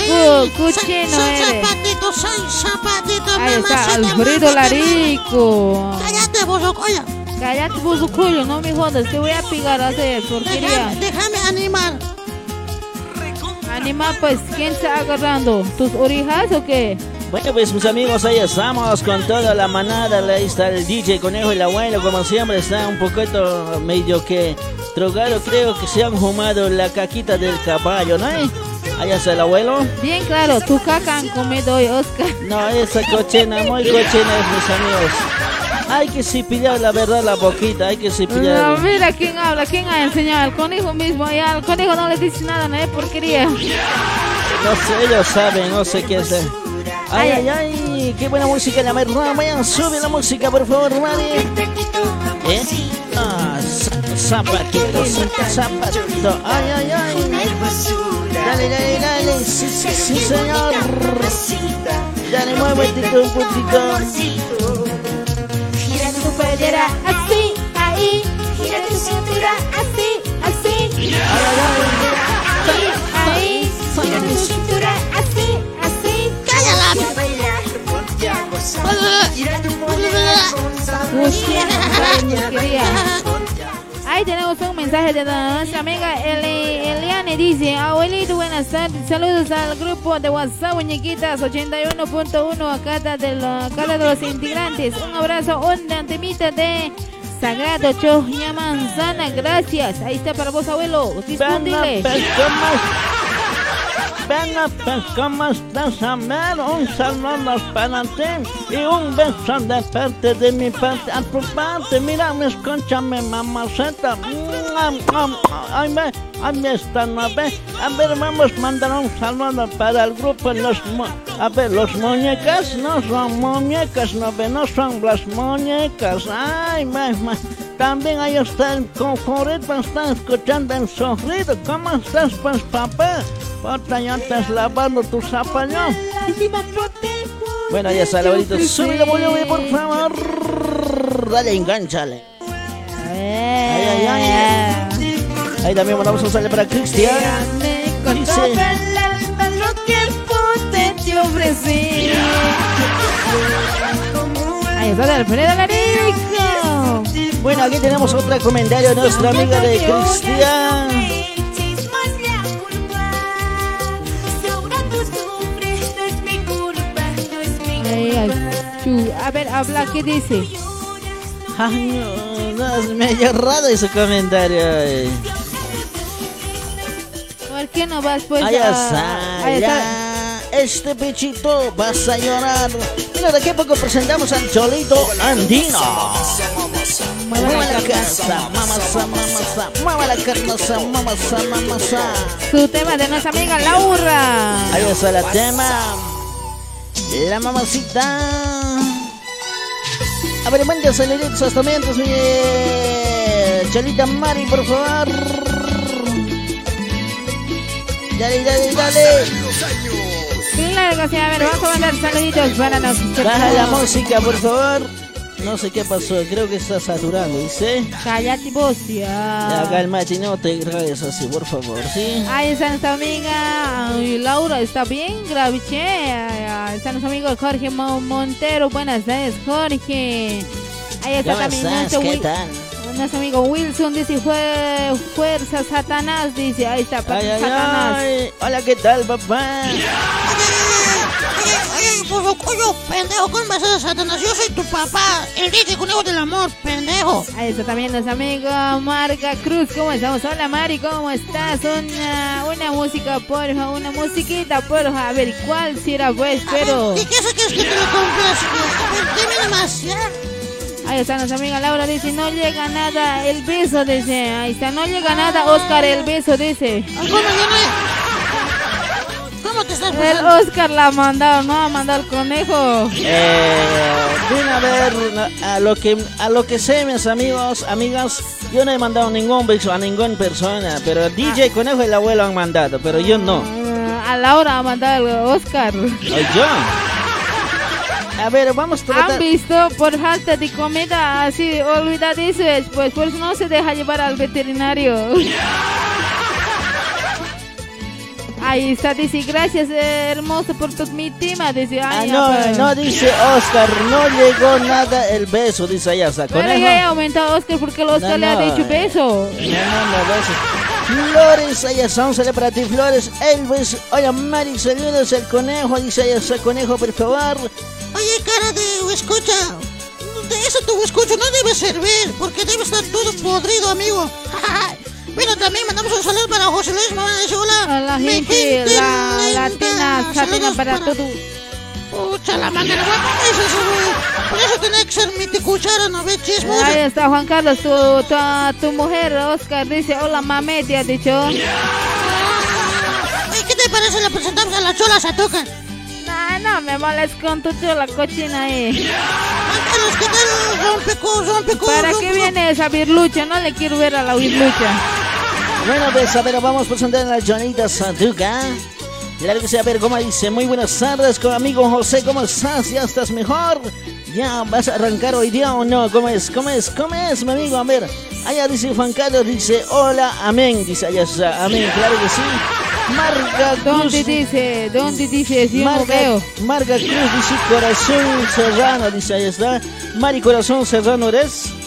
cu- cuchino soy, soy eres. zapatito, soy zapatito, Ahí está, Alfredo. Larico. Cállate, vos, oye. Cállate, buzucuyo, no me jodas, te voy a pegar a hacer porquería. Déjame, déjame animar. Anima, pues, ¿quién está agarrando? ¿Tus orejas o qué? Bueno, pues mis amigos, ahí estamos con toda la manada. Ahí está el DJ Conejo y el abuelo, como siempre, está un poquito medio que drogado. Creo que se han fumado la caquita del caballo, ¿no? Allá está el abuelo. Bien claro, tu caca han comido hoy, Oscar. No, esa cochina, muy cochina es, mis amigos. Hay que cepillar la verdad la boquita, hay que No, cepillar. mira quién habla, quién ha enseñado al conejo mismo. Ya al conejo no le dice nada, no es porquería. No sé, ellos saben, no sé qué hacer. Ay, ay, ay, qué buena música, la verdad. Vayan, sube la música, por favor, Mari. ¿Eh? Ah, za- zapatito, za- zapatito. Ay, ay, ay. Dale, dale, dale. Sí, sí, sí, señor. Dale, muévete un poquito. Gira tu pollera así, ahí. Gira tu cintura así, así. Ahí, ahí. Gira tu cintura así, así. Cállala. Y a bailar, ponte a gozar. Gira tu pollera porquería. Ahí tenemos un mensaje de nuestra amiga Eli- Eliane. Dice, abuelito, buenas tardes. Saludos al grupo de WhatsApp, muñequitas 81.1 a cada de, la- cada de los integrantes. Un abrazo, una temita de Sagrado Choya Manzana. Gracias. Ahí está para vos, abuelo. Venga, Disponible. pues, ¿cómo? Venga, pues, ¿cómo estás, Amel? Un saludo para ti y un beso de parte de mi parte a tu parte. Mira, escúchame, mamaceta. Ay, ve, ahí está, ¿no ve? A ver, vamos a mandar un saludo para el grupo. Los, a ver, los muñecas no son muñecas, ¿no ve? No son las muñecas. Ay, ve. También ahí está el está escuchando el sonido. ¿Cómo estás, pues, papá? Otra ya estás lavando tu zapallón. Bueno, ya está, abuelito. Sube la volumen, por favor. Dale, enganchale. Ay, ay, ay. Ahí también mandamos un saludo para Cristian. Dice- el. Ahí está Alfredo Larico. Bueno, aquí tenemos otro comentario de nuestra amiga de Cristian. Ay, ay. A ver, habla, ¿qué dice? Ay, no, no, es medio raro ese comentario. ay. ¿Por qué no vas pues Ahí a... ya. Este pechito vas a llorar. Mira, de aquí a poco presentamos al Cholito Andino. Mueve la casa, mamasa, mamasa. Mueve la casa, mamasa, mamasa. Su tema de nuestra amiga Laura. Ahí está el tema. La mamacita. A ver, manda saluditos hasta mientras, mi Cholita Mari, por favor. Dale, dale, dale. A ver, vamos a mandar saluditos para los Baja la música, por favor. No sé qué pasó, creo que está saturando, ¿dice? Cállate vos, Ya, ya. cálmate, no te grabes así, por favor, ¿sí? Ahí está nuestra amiga ay, Laura, está bien, graviche. Ahí está nuestro amigo Jorge Mo- Montero. Buenas tardes, Jorge. Ahí está ¿Cómo también estás? nuestro, ¿Qué tal? nuestro amigo Wilson. Dice: "Fue- Fuerza Satanás. Dice: Ahí está, ay, Satanás. ay. Hola, ¿qué tal, papá? Oye, coño, pendejo, ¿cómo vas a Satanás? Yo soy tu papá, el DJ conejo del amor, pendejo. Ahí está también nuestro amigo Marga Cruz. ¿Cómo estamos? Hola, Mari, ¿cómo estás? Una, una música, porfa, una musiquita, porfa. A ver, ¿cuál será, pues? Pero. ¿Qué quieres que te lo compres? A ver, ¿ya? Ahí está nuestra amiga Laura, dice, no llega nada, el beso, dice, ahí está, no llega nada, Oscar, el beso, dice. ¿Cómo El pasando? Oscar la ha mandado, no ha mandado el conejo. Eh, a ver, a lo que a lo que sé, mis amigos, amigas, yo no he mandado ningún beso a ninguna persona, pero el DJ Conejo y el abuelo han mandado, pero yo no. Ah, A Laura ha mandado el Oscar. ¿O yo? A ver, vamos a ¿Han tratar. visto? Por falta de comida, así olvidadizo después, por eso no se deja llevar al veterinario. Ahí está, dice, gracias hermoso por tu mi tema, dice, Ah, ay, no, apa. no dice Oscar, no llegó nada el beso, dice Ayasa. Pero Conejo. ya he aumentado a Oscar porque el Oscar No, le ha no, dicho eh. beso. No, no, no, besos. Flores, Ayasa, un saludo para ti, Flores. Elvis, hola Mari, saludos al conejo, dice Ayasa, conejo, por favor. Oye, cara de escucha. De eso tu escucho no debe servir, porque debe estar todo podrido, amigo. *laughs* bueno, también mandamos un saludo para José Luis Morales. Hola. A la mi gente, la latina, latina Saludos para todo. Pucha, la güey. Por eso tenía que ser mi cuchara, no ve chismosa. Ahí está Juan Carlos, tu, tu, tu mujer, Oscar, dice, hola mame, te ha dicho. *laughs* ¿qué te parece? Le presentamos a la chola Satoca. No, no me moles con tu chola cochina ahí. Carlos, ¿qué tal? Rompeco, rompeco. ¿Para qué viene esa virlucha? No le quiero ver a la virlucha. Bueno, pues a ver, vamos a presentar a la Jonita Santuca. Claro que sí, a ver cómo dice. Muy buenas tardes, con amigo José, ¿cómo estás? ¿Ya estás mejor? ¿Ya vas a arrancar hoy día o no? ¿Cómo es? ¿Cómo es? ¿Cómo es, mi amigo? A ver, allá dice Juan Carlos, dice, hola, amén, dice allá está, amén, claro que sí. Marga Cruz. ¿Dónde dice? ¿Dónde dice? No Marga. Marga Cruz dice corazón serrano, dice ahí está. Mari Corazón Serrano eres.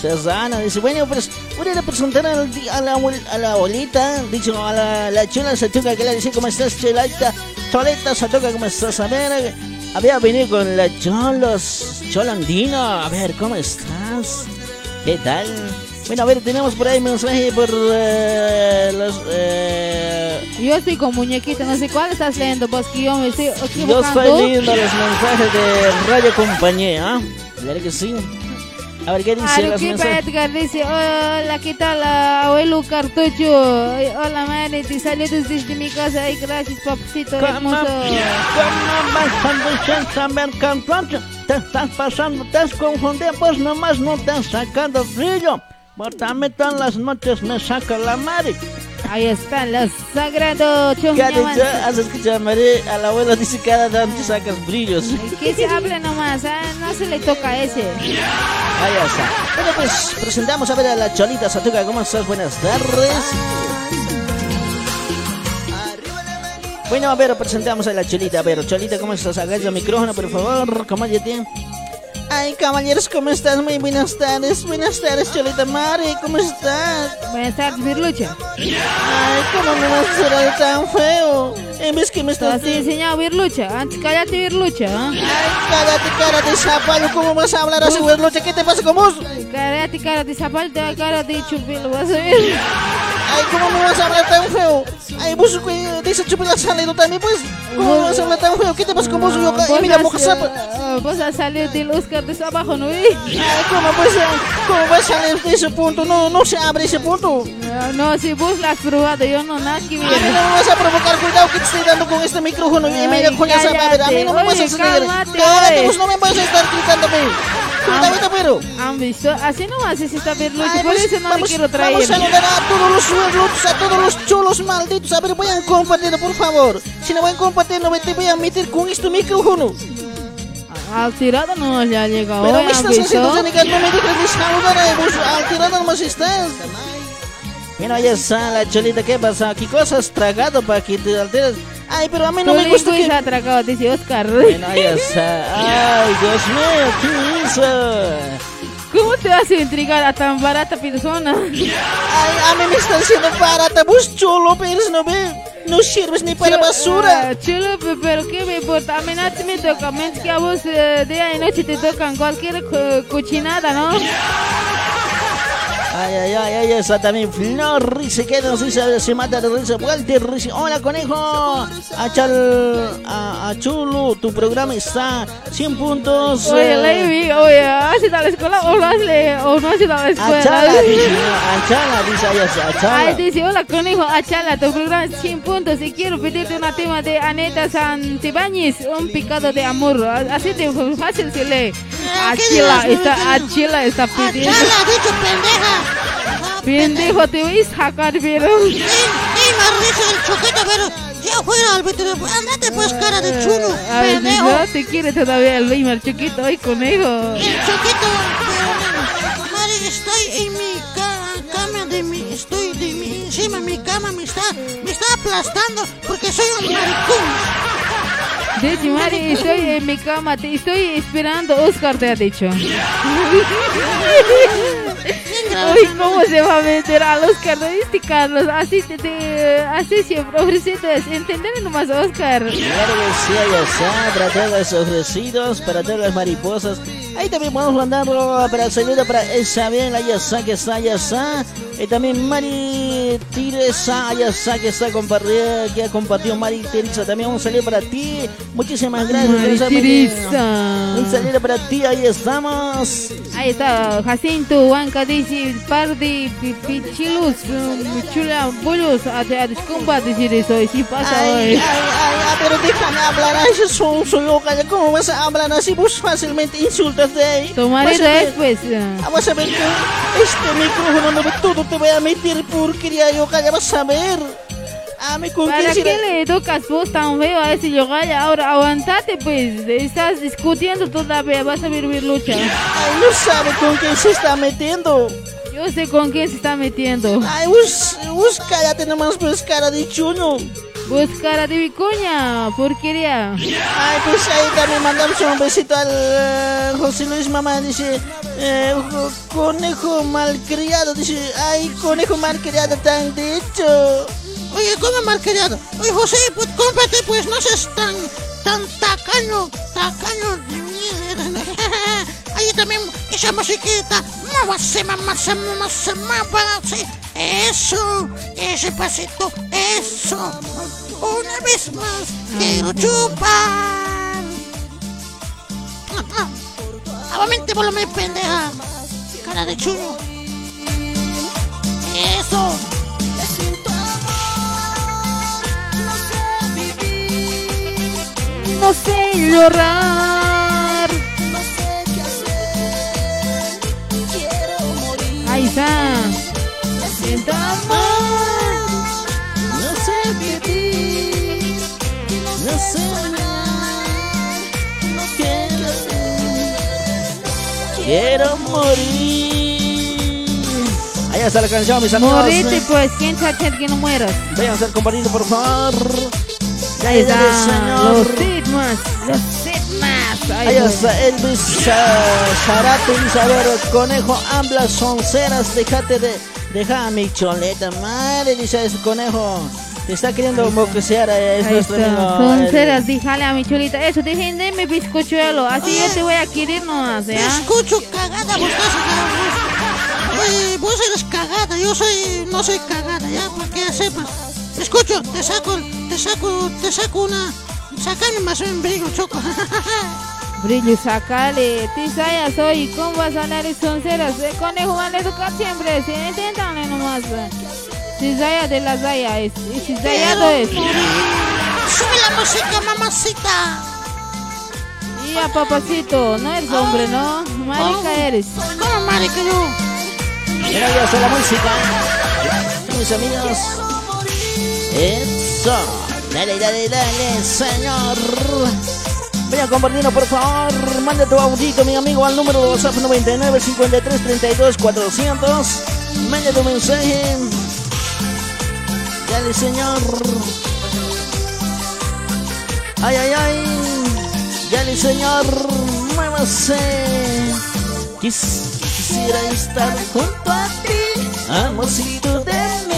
Serrano dice, bueno, pues voy a presentar al a la, a la abuelita, dicho a la, la chula Satuca que le dice, ¿cómo estás, chelita? Choleta Satuca, ¿cómo estás? A ver, había venido con la cholos, cholandino, a ver, ¿cómo estás? ¿Qué tal? Bueno, a ver, tenemos por ahí mensaje por eh, los... Eh, Yo estoy con muñequita, no sé cuál estás leyendo, vos que yo me estoy Yo estoy leyendo los mensajes de Radio Compañía. Claro que sí. A ver, ¿qué dice mensajes? Edgar dice, hola, ¿qué tal? Abuelo Cartucho. Hola, madre, te saludos desde mi casa. Ay, gracias, papacito ¿Cómo, hermoso. ¿Cómo vas a saber cantar? Te estás pasando, te has confundido, pues nomás no te has sacado brillo. Porque a mí todas las noches me saca la Mari. Ahí está, los sagrados. Has escuchado, Mari? A la abuela dice cada noche sacas brillos. Que se hable nomás, ah, no se le toca a ese. Ahí está. Bueno, pues presentamos a ver a la Cholita Satuca. ¿Cómo estás? Buenas tardes. Bueno, a ver, presentamos a la Cholita. A ver, Cholita, ¿cómo estás? Agacha el micrófono, por favor. Cállate. Ay, caballeros, ¿cómo estás? Muy buenas tardes. Buenas tardes, Cholita Mari. ¿Cómo estás? Buenas tardes, Virlucha. Ay, ¿cómo me vas a hacer algo tan feo? En vez que me Te estás... has enseñado Virlucha. Antes cállate, Virlucha. ¿ah? Ay, cállate, cara de zapallo. ¿Cómo vas a hablar así, güey? ¿Qué te pasa con vos? Cállate, cara de zapato, te va cara de chupilo, vas a ver. Ay, ¿cómo me vas a hablar tan feo? Ay, vos güey, dice chupar la salido también, pues. ¿Cómo me vas a hablar tan feo? ¿Qué te pasa con vos? Yo, Vos ay, mira, moja zapa. eh, Vos has salido del Oscar de abajo, ¿no? Ay, ¿cómo pues, eh, cómo vas a salir de ese punto? No, no se abre ese punto. No, si vos la has probado, yo no, nada que A mí ver. no me vas a provocar, cuidado que te estoy dando con este micrófono. Y mira, con esa a ver, a mí no me vas a cálmate, Cállate, pues no me vas a estar gritándome. Cuidado, pero. ¿Han visto? Así no haces esta Virlucha, Ay, por pues, eso no vamos, quiero traer. Vamos a saludar a todos los suegros, a todos los chulos malditos. A ver, vayan compartiendo, por favor. Si no van compartiendo, te voy a meter con este micrófono. Al tirado no ha llegado. Pero ¿eh? me ¿Han estás haciendo? Senegal, no me dejes ni saludar a vos. Al tirado nomás estás. Mira, ya está la cholita, ¿qué pasa? ¿Qué cosas has tragado para que te alteres? Ay, pero a mí no me gusta que... atracado, dice Oscar. Bueno, ya está. Ay, Dios mío, ¿qué hizo? ¿Cómo te vas a intrigar a tan barata persona? Ay, a mí me están haciendo barata. Vos chulo, pero no ve. No sirves ni para basura. Ah, chulo, pe- pero ¿qué me importa? A mí nada me toca. Menos que a vos eh, día y noche te tocan cualquier co- cochinada, ¿no? Ay, ay, ay, ay, esa también Flor Rice, que nos dice, se mata de risa. Walter Rice, hola conejo. A, Chal, a, a Chulo, tu programa está 100 puntos. Oye, eh, Levi, oye, ¿has ido a la escuela o, no has, le- o no has ido a la escuela? Chala, dice, a Chala, dice ella, a Ay, dice, hola conejo, achala, tu programa es 100 puntos y quiero pedirte una tema de Aneta Santibáñez, un picado de amor, así de fácil se lee. Ah, ¿qué Achila, está, achila está pidiendo. ya la dicho pendeja. Pendejo, te voy a sacar, pero... Ey, más risa el choqueta, pero Ya fuera, Alberto. Andate pues, cara de chulo. A ver, no te quiere todavía el Weimar chiquito hoy conejo. El chiquito, Mari, estoy en mi ca- cama de mi, estoy de mi, encima de mi cama me está, me está aplastando porque soy un maricón. Dice Mari, estoy en mi cama, te estoy esperando. Oscar te ha dicho. *laughs* Uy, ¿cómo se va a meter? ¿No viste, Carlos? Así, te, te- así siempre ofreciendo. Entender nomás, Oscar. Claro que sí, está, para todos los ofrecidos, para todas las mariposas. Ahí también podemos mandarlo para saludo para Isabel, allá está, que está, allá está. Y también Mari Teresa, allá está, que está compartida, que ha compartido Mari Teresa. También un saludo para ti. Muchísimas gracias. Mari Teresa. Teresa. Un saludo para ti, ahí estamos. Ahí está, Jacinto, Huanca dice, par de pi- pichilus, um, chula, bullos, a, a descompa decir eso, y sí pasa Ay, ay, hoy. ay, ay, pero déjame hablar, son, soy yo, ¿cómo vas a hablar así? Vos fácilmente insultas de ahí. Tu Vas marido a ver- es, pues, Vamos a ver que este micrófono no todo te voy a meter porquería, yo calla, vas a ver. Ah, me con ¿para qué le educas vos tan feo a ese yogaya? Ahora aguantate, pues, estás discutiendo todavía, vas a vivir lucha. Ay, no sabe con quién se está metiendo. Yo sé con quién se está metiendo. Ay, vos, vos cállate nomás, pues cara de chuno. Vos cara de vicuña, porquería. Ay, pues ahí también mandamos un besito al eh, José Luis Mamá, dice, eh, jo- conejo malcriado, dice, ay, conejo malcriado tan dicho. Oye, ¿cómo malcriado? Oye, José, pues cómprate, pues no seas tan, tan tacaño, tacaño de mierda. *laughs* Ahí también esa musiquita, muévase, mamá, se mamá, se. Eso, ese pasito, eso. Una vez más, quiero chupar. *laughs* Nuevamente, volumen, pendeja. Cara de chulo. Eso. No sé llorar. Ahí está. Siento amor. No sé vivir, no sé amar, no quiero, quiero morir. Ahí está la canción, mis amigos. Morite, pues, ¿quién sabe que no mueras? Vayan a estar compartiendo, por favor. Ahí está. señor. Los sitmas. Los sitmas. Ahí está Elvis Sa- Zarate, dice, a ver, conejo, amblas sonceras, déjate de, deja a mi choleta, madre, dice ese conejo, te está queriendo moquesear, eh, es Ahí nuestro está. amigo. Son el- ceras, díjale a mi chulita. Eso, dejen de mi bizcochuelo. Así yo te voy a querer nomás, ¿ya? escucho cagada, vos estás cagada. Eh, vos eres cagada, yo soy, no soy cagada, ya, para que sepas. Escucho, te saco, te saco, te saco una, sacame más un brillo, choco. *laughs* Brillo, sacale. Tizaya soy. ¿Cómo vas a hablar de sonceras? El conejo van a educar siempre. Si inténtale nomás. Tizaya de la Zaya es. Y Tizayado es. Sube la música, mamacita. Y a papacito. No eres hombre, ¿no? Marica eres. ¿Cómo, marica, yo? Mira, ya está la música. Mis amigos. Eso. Dale, dale, dale, señor. Vayan compartiendo, por favor. Manda tu audito, mi amigo, al número de WhatsApp 99 53 32 400. Manda tu mensaje. Dale, señor. Ay, ay, ay. Dale, señor. Muévase. Quis- quisiera estar junto a ti, amorcito de nunca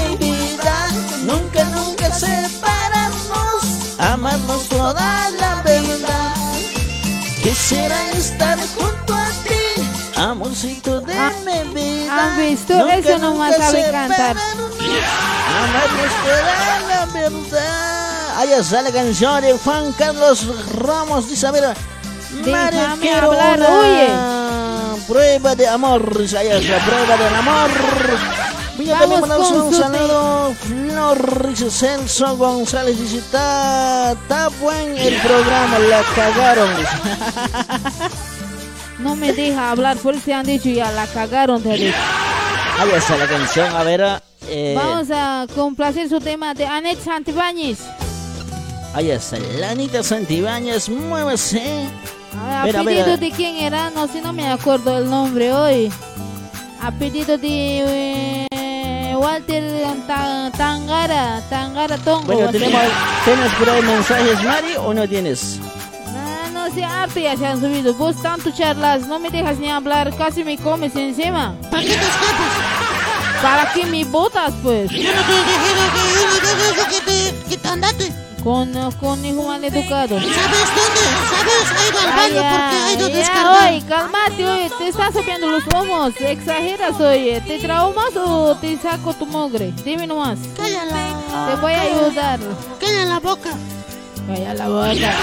separarnos, amarnos toda la vida. Quisiera estar junto a ti, amorcito de Ah, mi vida. ¿han visto? Nunca, Eso nomás sabe cantar. Amarnos toda la verdad. Ahí está la canción de Juan Carlos Ramos. Dice, a ver, hablar, una prueba de amor. Ahí es la prueba del amor. Voy a también con un saludo. Flor Celso González dice, está, buen el programa, la cagaron. *laughs* No me deja hablar. Por eso te han dicho ya. La cagaron, te han dicho. Ahí está la canción, a ver. eh, Vamos a complacer su tema de Anet Santibáñez. Ahí está, Lanita Santibáñez, muévase. A Ver, a ver, pedido a- de quién era, no sé, no me acuerdo el nombre hoy. A pedido de eh, Walter Ta- Tangara, Tangara Tongo. Bueno, tenemos, ¿tienes por ahí mensajes, Mari, o no tienes? Ah, no sé, harto ya se han subido. Vos tanto charlas, no me dejas ni hablar, casi me comes encima. ¿Para qué te escapas? ¿Para qué me botas, pues? Yo no te dije que yo no te que te, que te andate. Con, con hijo mal educado. ¿Sabes dónde? ¿Sabes? Ha ido al baño porque ha ido a ya, oye, cálmate, oye, te estás soplando los lomos, exageras, oye, ¿te traumas o te saco tu mogre? Dime nomás, Cállala. te voy a ayudar. Calla la boca. Calla la boca.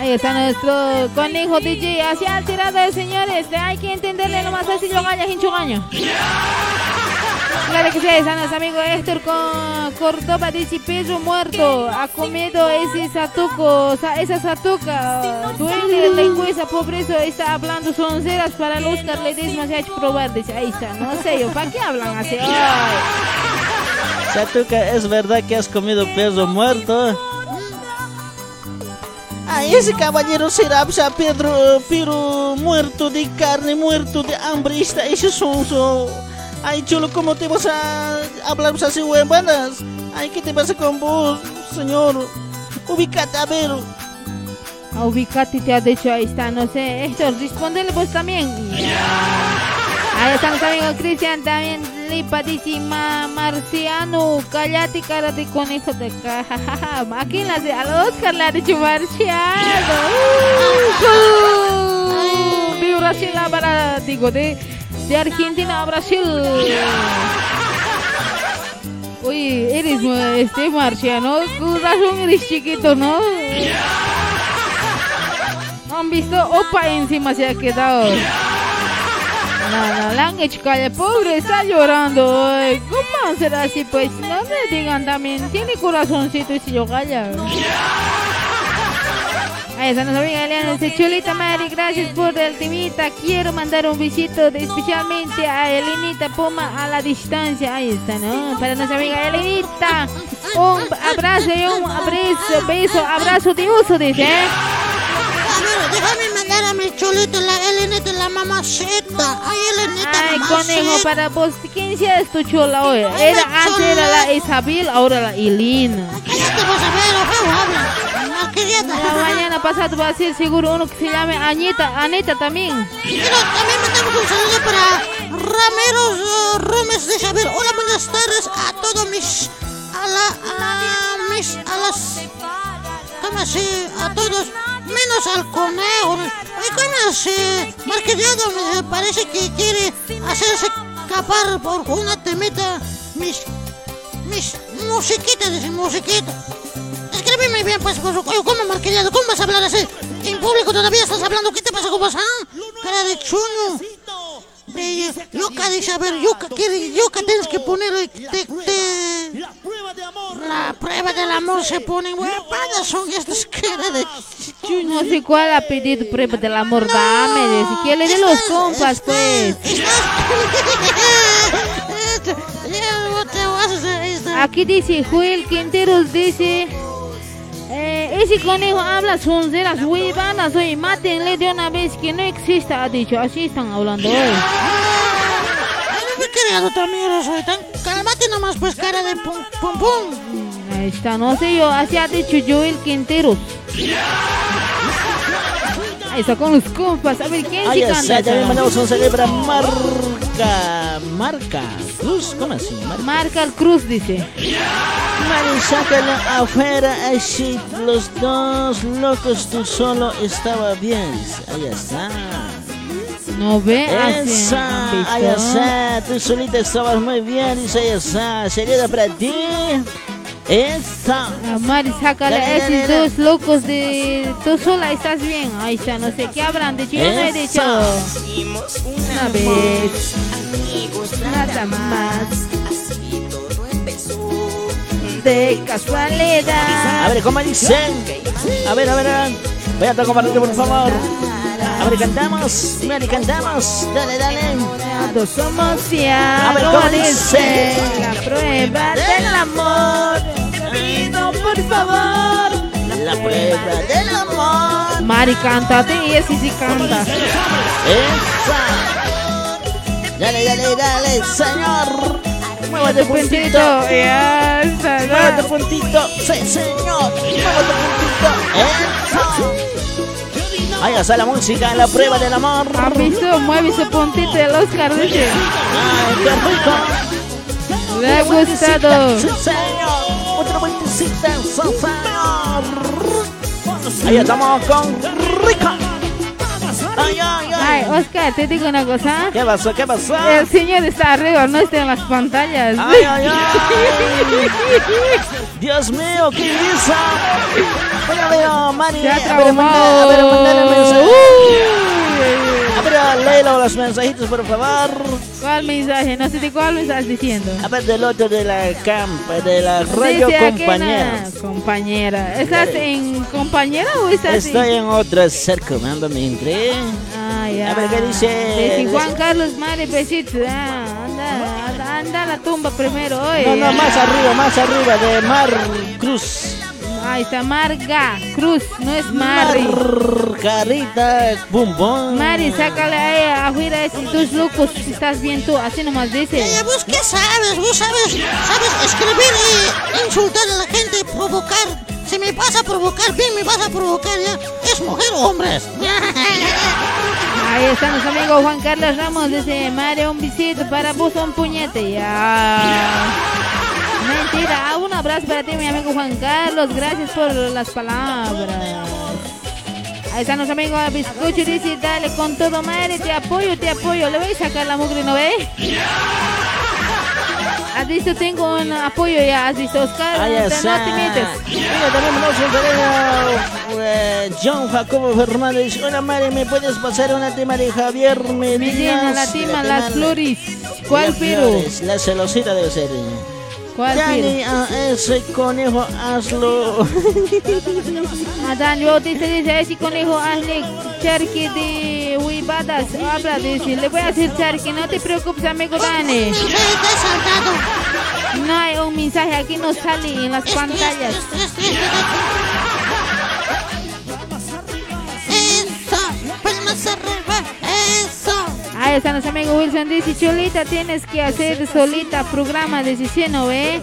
Ahí está nuestro conejo DJ, hacia el tirado, señores, hay que entenderle nomás así, yo galla, hincho gaño. Claro que sí, ahí está nuestro amigo Héctor con Córdoba, dice Pedro muerto, ha comido ese satuco, sa- esa satuca, duele la lengüeza, pobreza, está hablando sonceras para el Oscar Ledesma, se ha hecho probar, dice, ahí está, no sé yo, ¿para qué hablan así? Ay. Satuca, ¿es verdad que has comido perro muerto? Ay, ese caballero será pues, a Pedro, pero muerto de carne, muerto de hambre, está ese sonso. Ay, chulo, ¿cómo te vas a hablar pues, así, huevadas? Ay, ¿qué te pasa con vos, señor? Ubicate, a ver. A ubicarte te ha dicho, ahí está, no sé. Héctor, respondele vos también. Ahí está nuestro amigo Cristian también. Lipa dice, "Ma- Marciano, cállate cara de conejo de caja. ¿A quién le hace? Al Oscar le ha dicho Marciano. Uh, de Brasil a Bra- digo, de, de Argentina a Brasil. Oye, eres este marciano, con razón eres chiquito, ¿no? ¿Han visto? Opa, encima se ha quedado. No, la han hecho pobre, está llorando. ay. ¿Cómo será así? Pues no me digan también, tiene corazoncito y si yo calla. Ahí está nuestra amiga Eliana, dice Chulita Mari, gracias por el timita. Quiero mandar un besito de- especialmente a Elenita Poma a la distancia. Ahí está, ¿no? Para nuestra amiga Elenita. Un abrazo y un abrazo, beso, abrazo de uso, dice. ¿eh? A déjame mandar a mi chulito, la Elenita, la mamacita. Ay, Elenita, Ay, mamacita. conejo, para vos, ¿quién es tu chola hoy? Era antes era la Isabel, ahora la Elena. Cállate, vas a ver, ojo, La mañana pasada va a ser seguro uno que se llame Añeta, Aneta también. Pero también mandamos un saludo para Ramiro uh, Romes de Isabel. Hola, buenas tardes a todos mis. A la. A mis. A las. ¿Cómo así? A todos. Menos al conejo. Ay, ¿cómo así? Marquillado me parece que quiere hacerse escapar por una temita. Mis. Mis musiquitas, dice musiquita. Escríbeme bien, pues, ¿cómo marquillado? ¿Cómo vas a hablar así? En público todavía estás hablando. ¿Qué te pasa con vos, ah? Cara de chuño. De yuca, dice, a ver, yuca, quiere yuca, tienes que te, te- La prueba de amor. la prueba del amor se ponen, huevadas son estas cara de No sé cuál ha pedido prueba del amor, dame, que le de los compas, pues. *laughs* Aquí dice Joel Quinteros, dice... ese conejo habla sonceras huevanas, oye, mátenle de una vez que no exista, ha dicho, así están hablando hoy. Me he creado también, soy tan... Cálmate nomás, pues, cara de pum, pum, pum. Ahí está, no sé yo, así ha dicho Joel Quinteros. Ahí está con los compas, a ver quién está, canta. también esa? mandamos un para Marca. Marca. Cruz, ¿cómo así? Marca. Marca el cruz, dice. Mari, sácalo afuera, así los dos locos, tú solo estaba bien. Ahí está. No ve, así. Esa, ¿han ahí está, tú solita estabas muy bien, dice ahí está, sería para ti. Esa. Ah, Mari, a ya, esos dos locos de... Tú sola estás bien. Está, no sé qué habrán dicho. Yo no he dicho. Una vez. Nada más. De A casualidad. ver, ¿cómo dicen? A ver, a ver, a ver. Voy a compartir, por favor. A ver, cantamos. Mari, cantamos. Dale, dale. Todos somos ya. A ver, como ¿cómo dice dice? la prueba del amor. Pido por favor. La prueba del amor. Mari, cántate y ese sí canta. Esa. Dale, dale, dale, señor. Muévete Tu puntito. Muévete ¿no? puntito. Sí, señor. Muévete puntito. Eso. Ahí está la música en la prueba del amor. ¿Han visto? Mueve su puntito el Oscar, dice. Ay, qué rico. Le ha gustado. Sí, señor. Otro vueltecita, sí, señor. Ahí estamos con Rica. Ay, ay, Ay, ay. Oscar, te digo una cosa. ¿Qué pasó? ¿Qué pasó? El señor está arriba, no está en las pantallas. Ay, ay, ay. *laughs* Dios mío, ¿qué hizo? Mira, Mari. Se ha A ver, manda- traumado. a ver, mandale mensaje. Uy. A ver, léelo los mensajitos, por favor. ¿Cuál mensaje? No sé de cuál me estás diciendo. A ver, del otro de la campa, de la radio Dice compañera. Compañera. ¿Estás en compañera o estás Estoy en...? en otra cerca, me entré. Ah, ya. A ver, ¿qué dice? Dice Juan Carlos Mari Besito. Ah, anda, anda, anda a la tumba primero hoy. No, no, más arriba, más arriba, de Mar Cruz. Ahí está Marga Cruz, no es Mari. Margarita Bumbón. Mari, sácale ahí afuera esos dos locos. si Estás bien tú, así nomás dice. Eh, vos qué sabes, vos sabes, sabes escribir y insultar a la gente, provocar. Si me vas a provocar, bien me vas a provocar ya. ¿Es mujer o hombres? Ahí está nuestro amigo Juan Carlos Ramos. Dice, Mari, un besito para vos, un puñete. Ya. Abrazo para ti, mi amigo Juan Carlos. Gracias por las palabras. Ahí está nuestro amigo Biscucho. Dice, dale con todo, Mari. Te apoyo, te apoyo. Le voy a sacar la mugre, ¿no ve? Has visto, tengo un apoyo ya. Has visto, Oscar. Ahí no te- está. no te metes. Mira, también saludo, eh, John Jacobo Fernández. Hola, Mari, ¿me puedes pasar una tema de Javier Medina? Medina, la tima, las flores. ¿Cuál pero? La celosita debe ser. ¿Cuál? Dani, a ese conejo, hazlo. Adán, yo te dice ese conejo, hazle charque de huivadas. Habla, dice, le voy a hacer charque, no te preocupes, amigo Dani. No hay un mensaje, aquí no sale en las Este, pantallas. Ahí está nuestro amigo Wilson, dice, Cholita, tienes que hacer solita programa de si ¿no ve?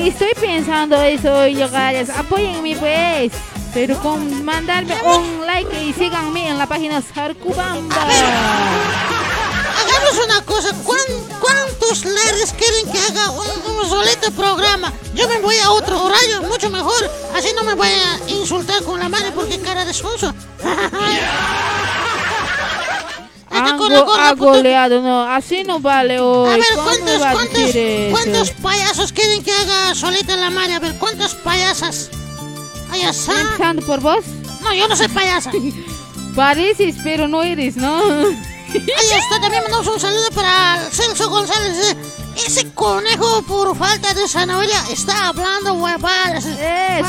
Estoy pensando eso llegales. Apóyenme, pues. Pero con mandarme un like y síganme en la página Sarcubamba. Hagamos una cosa, ¿cuán- ¿cuántos lares quieren que haga un, un solito programa? Yo me voy a otro horario, mucho mejor, así no me voy a insultar con la madre porque cara de sonso. *laughs* Hago puto. goleado, no, así no vale hoy. A ver, ¿Cómo ¿cuántos, va a cuántos, payasos quieren que haga solita la madre? A ver, ¿cuántas payasas? Ay, asá. Pensando por vos, No, yo no soy payasa. *laughs* pareces, pero no eres, ¿no? Ahí está, también mandamos un saludo para Celso González. Ese conejo, por falta de zanahoria, está hablando huevadas. Eso,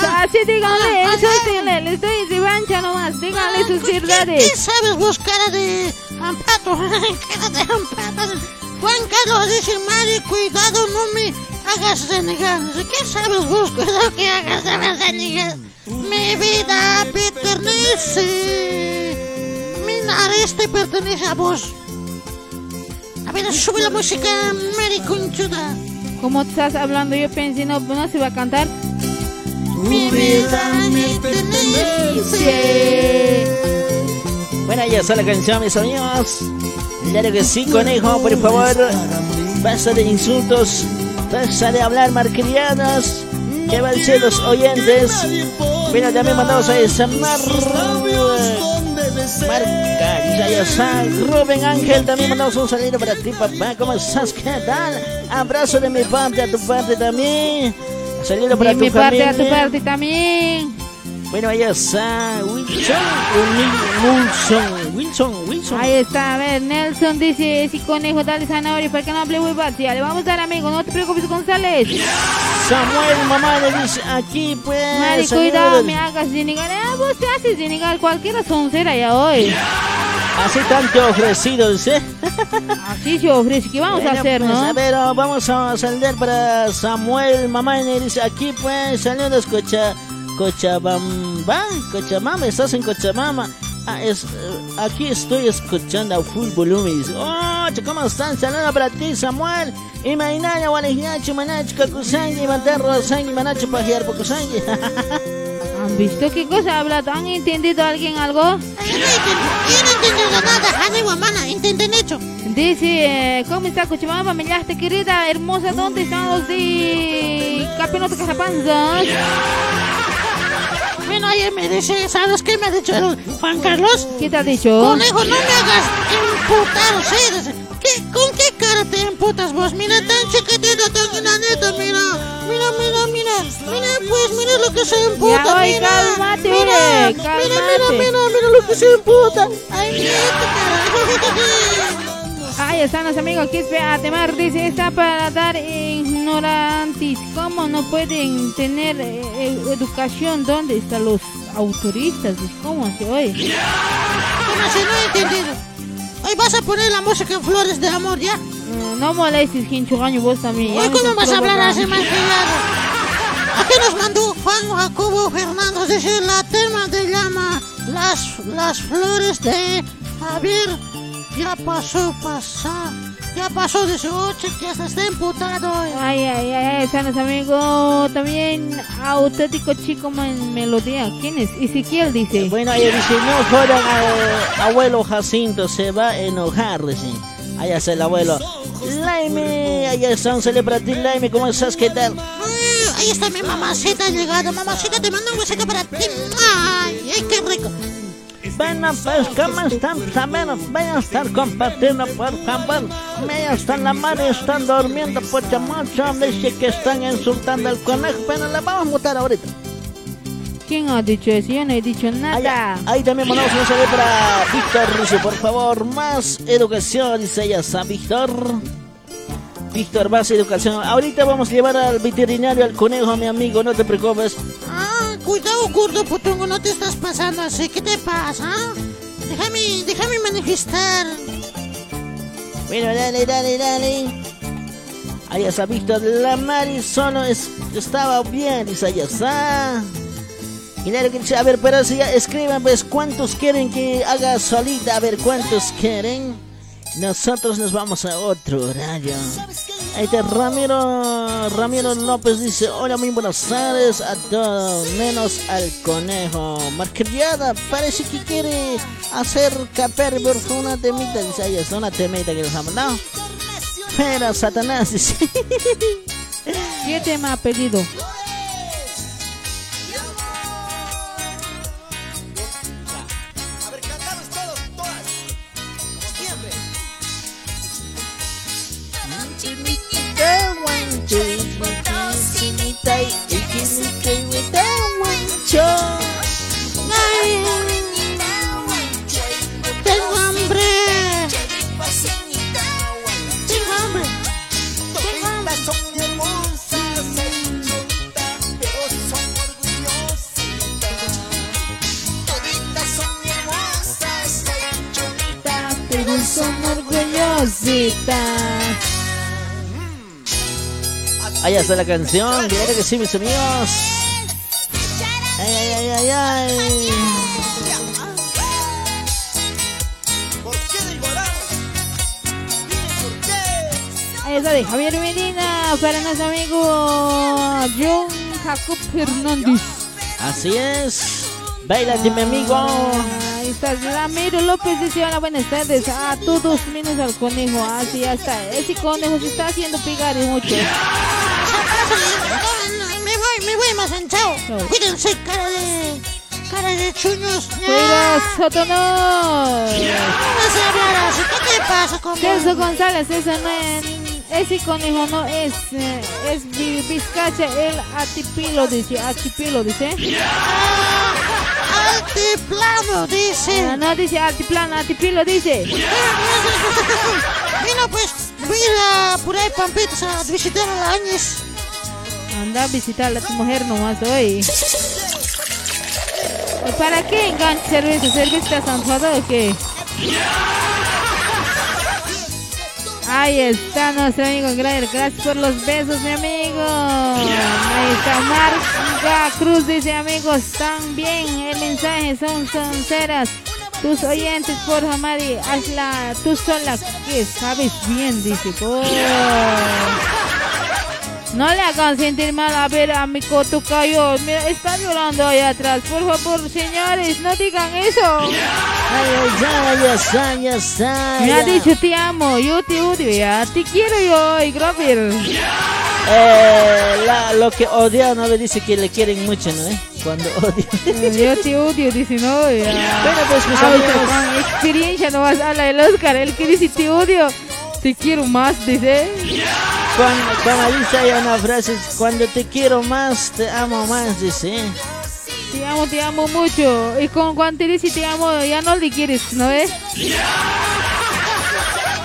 Ah, así díganle, ah, eso ah, les doy revancha nomás, díganle sus ¿qué- ¿Qué verdades. sabes vos, cara de ampato? *laughs* cara de ampato. Juan Carlos dice, Mari, cuidado, no me hagas renegar. ¿Qué sabes vos? Cuidado que hagas renegar. Mi vida pertenece. Mi nariz te pertenece a vos. A ver, sube la música, Mari Conchuda. Como estás hablando, yo pensé, no, no se va a cantar. Mi vida me pertenece. Bueno, ya está la canción, mis amigos. Claro que sí, conejo, por favor. Basta de insultos. Basta de hablar marquerianas. Que van a ser los oyentes. Bueno, también mandamos a esa Mar... Marca, ya ya está. Rubén Ángel, también mandamos un saludo para ti, papá. ¿Cómo estás? ¿Qué tal? Abrazo de mi parte a tu parte también. Saludo para De tu mi parte a tu familia. parte también. Bueno, allá está Wilson, Wilson, Wilson, Wilson. Ahí está, a ver, Nelson dice, ese conejo, dale zanahoria para que no hable huevadas. Ya, le vamos a dar, amigo, no te preocupes, González. Samuel, mamá, le dice aquí, pues. Saludos. cuidado, me hagas denegar. Ah, vos te haces denegar cualquiera soncera ya hoy. Así tanto ofrecido, dice. Así se ofrece. ¿Qué vamos a Bueno, hacer, pues, no? A ver, vamos a saludar para Samuel Mamá y dice aquí pues saludos Cocha Cochabamba, Cochabamba, estás en Cochabamba. Ah, es, eh, aquí estoy escuchando a full volumen. Dice, oh, ¿cómo están? Saludos para ti, Samuel. Y Mainaya, Walejiachi, Manachi, Kakusangi, Manterro, Sangi, Manachi, Pajiar, Pokusangi. *laughs* ¿Han visto qué cosa habla? ¿Han entendido alguien algo? Yo no entiendo nada, Hanny Guamana, ¿entienden hecho? Dice, eh, ¿cómo está Cochabamba, yachte querida, hermosa? ¿Dónde están los de Capenote Cajapanzas? Bueno, ayer me dice, ¿sabes qué me ha dicho el Juan Carlos? ¿Qué te ha dicho? Conejo, no me hagas emputar, ¿sí? Dice, ¿Qué, ¿Con qué cara te emputas vos? Mira, tan chiquitito, tan granito, mira. Mira, mira, mira. Mira, pues, mira lo que se emputa, Ya, oye, mira. cálmate, mira, oye, mira, mira, mira, mira lo que se emputa. Ay, mira. Ahí están los amigos que espera Atemar dice está para dar ignorantes cómo no pueden tener eh, eh, educación dónde están los autoristas Dice, cómo se oye Bueno, si no he entendido. Hoy vas a poner la música en Flores de Amor, ¿ya? Mm, no molestes Quinchugaño vos también Hoy, ¿cómo vas a hablar así mal criado? Aquí nos mandó Juan Jacobo Fernández. Dice, la tema se llama Las, las flores de Javier. Ya pasó, pasar. Ya pasó de su ocho, que hasta está emputado. hoy. Ay, ay, ay, ahí están los amigos. También auténtico chico en melodía. ¿Quién es? Ezequiel dice. Bueno, ella dice, no jodan al abuelo Jacinto, se va a enojar, dice. Allá está el abuelo. Laime, allá está un saludo para ti, Laime, ¿cómo estás? ¿Qué tal? Ay, ahí está mi mamacita llegada. Mamacita, te mando un besito para ti. Ay, ay, qué rico. Bueno, pues, ¿cómo están? Saber, vayan a estar compartiendo, por favor. Media están la madre, están durmiendo, pocha mucho. Dice que están insultando al conejo. Bueno, le vamos a mutar ahorita. ¿Quién ha dicho eso? Yo no he dicho nada. Allá, ahí también mandamos un saludo para Víctor. Dice, por favor, más educación. Dice ella, ¿sa Víctor? Víctor, más educación. Ahorita vamos a llevar al veterinario al conejo, mi amigo, no te preocupes. Ah, cuidado, gordo putongo, no te estás pasando así. ¿Qué te pasa? ah? Déjame, déjame manifestar. Bueno, dale, dale, dale. Está Víctor. La Mari solo es- estaba bien, dice está. Y dale que dice, a ver, pero si ya escriban, pues, ¿cuántos quieren que haga solita? A ver, ¿cuántos quieren? Nosotros nos vamos a otro horario. Ahí está Ramiro, Ramiro López dice, hola, muy buenas tardes a todos, menos al conejo. Marquillada, parece que quiere hacer caper por una temita, dice ella, es una temita que nos ha mandado. Pero Satanás dice, *laughs* ¿Qué tema ha pedido? La canción, claro que sí, mis amigos. Ay, ay, ay, ay, ay. Está de Javier Medina para nuestro amigo John Jacob Fernández. Así es. Bailate, mi amigo. Ahí está Ramiro López dice hola buenas tardes a todos menos al conejo. Así ya está. Ese conejo se está haciendo picar mucho. No, no, Me voy, me voy más chao. Chao. Cuídense, cara de. cara de chuños. Cuida Sotonor. ¿Cómo vas a hablar así? ¿Qué te pasa con Celso González, eso no es, ese conejo no es, eh, es vi- bizcacha, el atipilo dice, atipilo dice. Ah, Altiplano, dice. Ah, no dice altiplano, atipilo dice. *laughs* Mira, pues, voy a ir a por ahí, Pampitos, a visitar a Áñez. Anda a visitar a tu mujer nomás hoy. ¿Para qué enganche cerveza? ¿Cerveza está zanjada o qué? Ahí está nuestro amigo Grader. Gracias por los besos, mi amigo. Ahí está Marga Cruz, dice amigos. También el mensaje son sinceras. Tus oyentes, por Mari, hazla tú sola, que sabes bien, dice. Oh. No le hagan sentir mal a ver a mi cotucayo. Mira, está llorando ahí atrás. Por favor, señores, no digan eso. Ay, ay. Me ha dicho te amo, yo te odio, ya. Te quiero yo, y Grover. Eh, la- lo que odia no le dice que le quieren mucho, ¿no? eh? Cuando odia. Yo te odio, dice no, ya. Bueno, pues mis amigos. con experiencia no vas a la del Oscar. El que dice te odio, te quiero más, dice. Cuando, como dice hay una frase, cuando te quiero más, te amo más, dice. Te amo, te amo mucho. Y con cuando te dice te amo, ya no le quieres, ¿no ves? *laughs*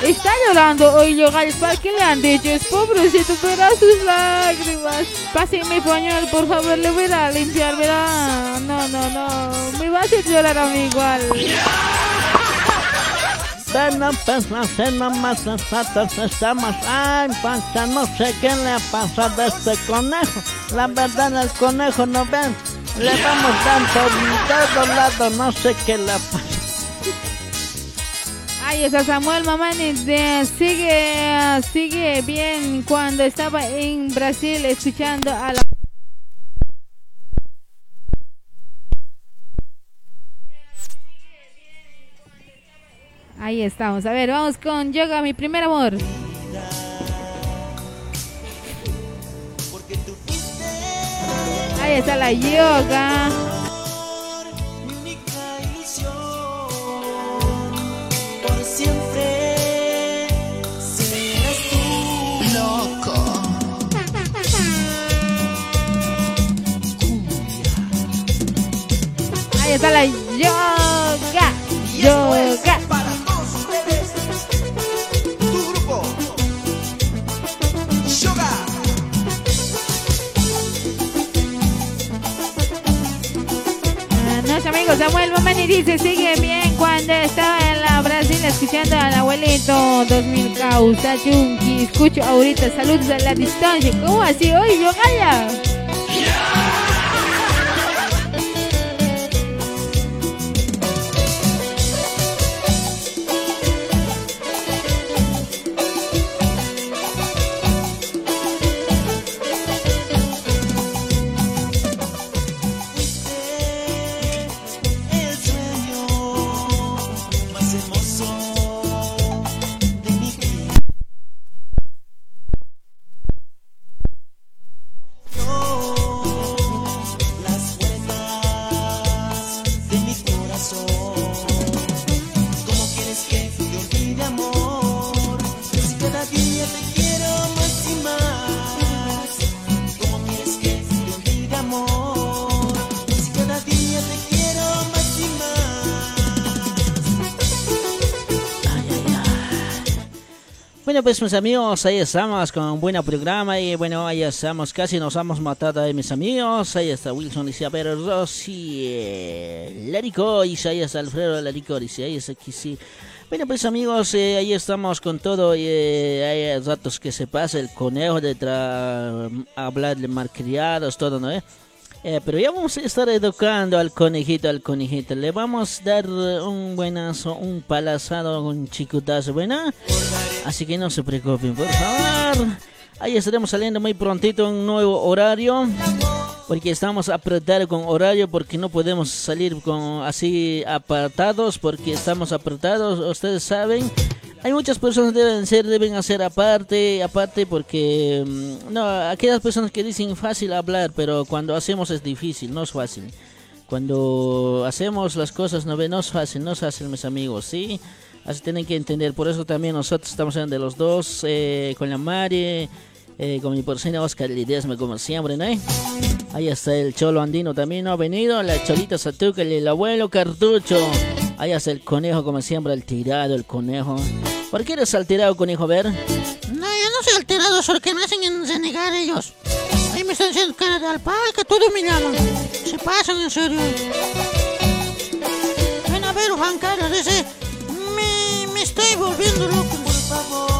Está llorando hoy Yogal, ¿para qué le han dicho? Es pobrecito, verá sus lágrimas. Pásenme pañuelo, por favor, le voy a limpiar, verá. No, no, no, me va a hacer llorar a mí igual. *laughs* Bueno, pues no sé, nomás nosotros estamos. Ay, pancha, no sé qué le pasa a este conejo. La verdad, el conejo no ven. Le vamos dando por todos lados, no sé qué le pasa. Ay, esa Samuel Mamani de- sigue, sigue bien cuando estaba en Brasil escuchando a la... Ahí estamos. A ver, vamos con Yoga, mi primer amor. Ahí está la yoga. Ahí está la yoga. Yoga. Nuestro amigo Samuel Mamani dice, sigue bien cuando estaba en la Brasil escuchando al abuelito 2000 causa chunky. Escucho ahorita, saludos a la distancia. ¿Cómo así? Oye, yo calla. Pues mis amigos, ahí estamos con un buen programa y bueno, ahí estamos, casi nos hemos matado ahí mis amigos. Ahí está Wilson, dice, ver, Rosy, eh, Larico, dice, ahí está Alfredo Larico, dice, ahí está sí. Bueno, pues amigos, eh, ahí estamos con todo. eh, hay ratos que se pasa el conejo de tra- hablar de malcriados, todo, ¿no? eh? Eh, pero ya vamos a estar educando al conejito, al conejito. Le vamos a dar eh, un buenazo, un palazado, un chicutazo, ¿buena? Así que no se preocupen, por favor. Ahí estaremos saliendo muy prontito un nuevo horario. Porque estamos apretados con horario, porque no podemos salir con así apartados, porque estamos apretados, ustedes saben. Hay muchas personas deben ser, deben hacer aparte, aparte porque mm, no, aquellas personas que dicen fácil hablar, pero cuando hacemos es difícil, no es fácil. Cuando hacemos las cosas no, no es fácil, no es fácil, mis amigos, ¿sí? Así tienen que entender, por eso también nosotros estamos hablando de los dos, eh, con la Mari, eh, con mi porcina Oscar Lidesme, como siempre, ¿no? Ahí está el cholo andino también, ¿no? Ha venido, la cholita Satuca, el abuelo cartucho. Ahí está el conejo, como siempre, el tirado, el conejo. ¿Por qué eres alterado, conejo? A ver. No, yo no soy alterado, solo que me hacen en renegar ellos. Ahí me están haciendo cara de alpaca, todo me llaman. Se pasan, en serio. Ven a ver, Juan Carlos, dice... estoy volviendo loco. Por favor,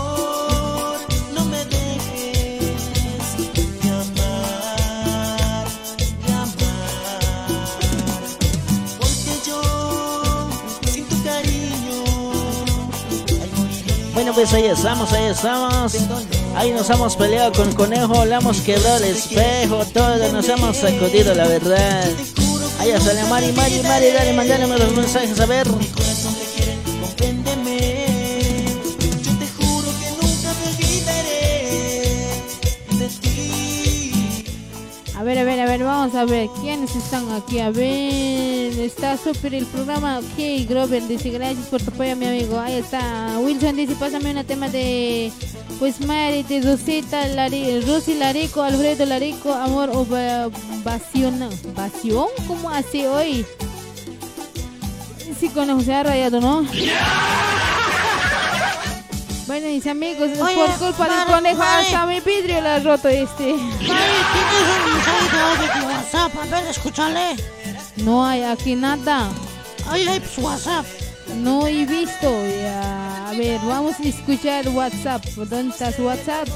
ahí estamos, ahí estamos. Ahí nos hemos peleado con conejo, le hemos quebrado el espejo, todo, nos hemos sacudido, la verdad. Ahí sale Mari, Mari, Mari, dale, mandale los mensajes a ver. Ver, a ver, a ver, vamos a ver quiénes están aquí. A ver, está súper el programa. Ok, Grover dice gracias por tu apoyo, mi amigo. Ahí está. Wilson dice pásame una tema de pues Mari, de Rosita, Lari, Rosy Larico, Alfredo Larico, amor o vación. ¿Vación? ¿Cómo hace hoy? Sí, conejo se ha rayado, ¿no? Bueno, mis amigos, Oye, por culpa del conejo, hasta mi vidrio le ha roto este. Mari, tienes un mensaje de de WhatsApp. A ver, escúchale. No hay aquí nada. Ahí hay pues, WhatsApp. No he visto. Ya. A ver, vamos a escuchar WhatsApp. ¿Dónde estás WhatsApp?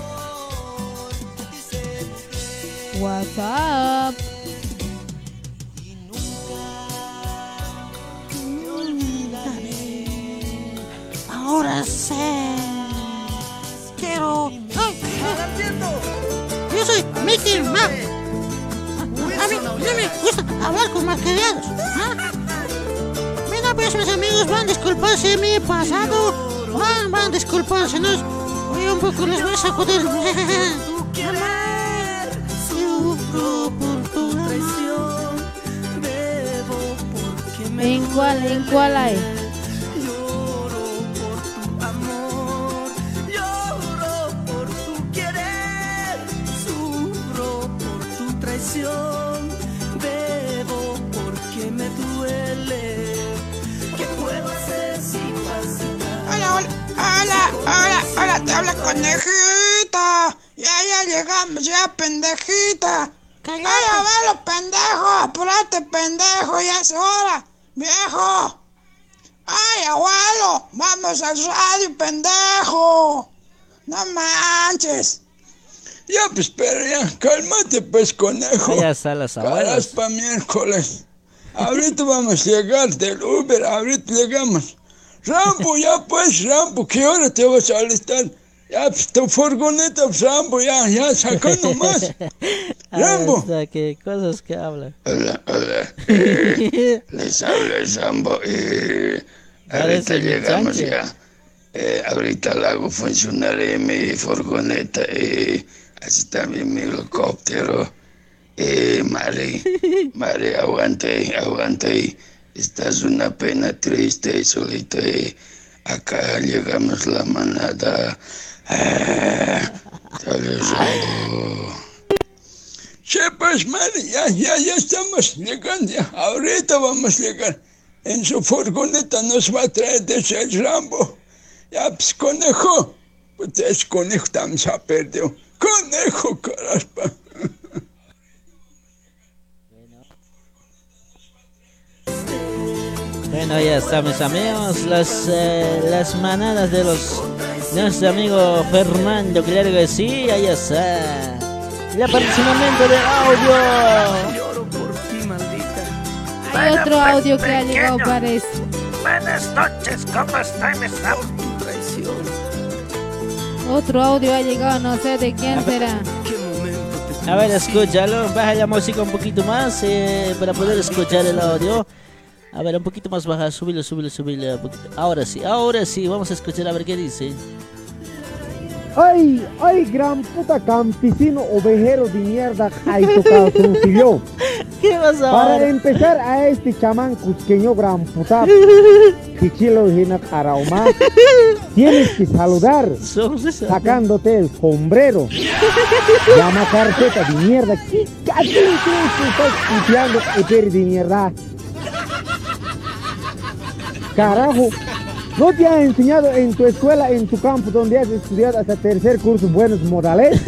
WhatsApp. Ahora sé. Quiero. Ay, yo soy Mickey Mouse. A mí no me gusta hablar con malcriados. Mira, pues mis amigos van a disculparse de mi pasado. Van, van a disculparse. ¿no? Hoy un poco les voy a sacudir. Amar, sufro por tu traición. Bebo porque me ¿En cuál, en cuál hay? Tu traición, bebo porque me duele. ¿Qué puedo hacer si pasa? Hola, hola, hola, hola, hola, te habla conejita. Ya, ya llegamos, ya, pendejita. ¡Ay, abuelo, pendejo! ¡Apúrate, pendejo! ¡Ya es hora! ¡Viejo! ¡Ay, abuelo! ¡Vamos al radio, pendejo! ¡No manches! Ya, pues, pero ya, cálmate, pues, conejo. Ahí están las abuelas. pa' miércoles. Ahorita vamos a llegar del Uber, ahorita llegamos. Rambo, ya pues, Rambo, ¿qué hora te vas a alistar? Ya, pues, tu furgoneta, pues, Rambo, ya, ya, sacó nomás. *laughs* Ahí Rambo. está, qué cosas que habla. Hola, hola. Eh, *laughs* les habla Rambo. Eh, ahorita llegamos Sánchez. ya. Eh, ahorita la hago funcionar eh, mi furgoneta. Eh, así también mi helicóptero. Eh, Mari, *laughs* Mari, aguante, aguante. Estás una pena triste y solita. eh. Acá llegamos la manada. Ah. *laughs* Sí, pues, Mari, ya, ya, ya estamos llegando, ya. Ahorita vamos a llegar. En su furgoneta nos va a traer desde el Rambo. Ya, pues, conejo. Pues es conejo, estamos a perdido. Conejo, caraspa. Bueno, ya está, mis amigos. Las, eh, las manadas de los de nuestro amigo Fernando, claro que sí, ahí está. Ya parece un momento de audio. Lloro por ti, maldita. Hay otro audio que ha llegado, parece. Buenas noches, ¿cómo están? Estamos Tu traición. Otro audio ha llegado, no sé de quién será. ¿Qué momento te A ver, escúchalo. Baja la música un poquito más eh, para poder escuchar el audio. A ver, un poquito más baja. Súbilo. un poquito. Ahora sí, ahora sí. Vamos a escuchar a ver qué dice. ¡Ay, ay, gran puta campesino ovejero de mierda! ¡Ay, tocado yo! *laughs* ¿Qué pasa Para empezar a este chamán cusqueño gran puta, *laughs* Pichilo Hina Arauma, *laughs* tienes que saludar sacándote el sombrero. Llama carpeta de mierda. ¿Qué cachín crees que estás puteando, de mierda? Carajo, ¿no te han enseñado en tu escuela, en tu campo, donde has estudiado hasta tercer curso buenos modales?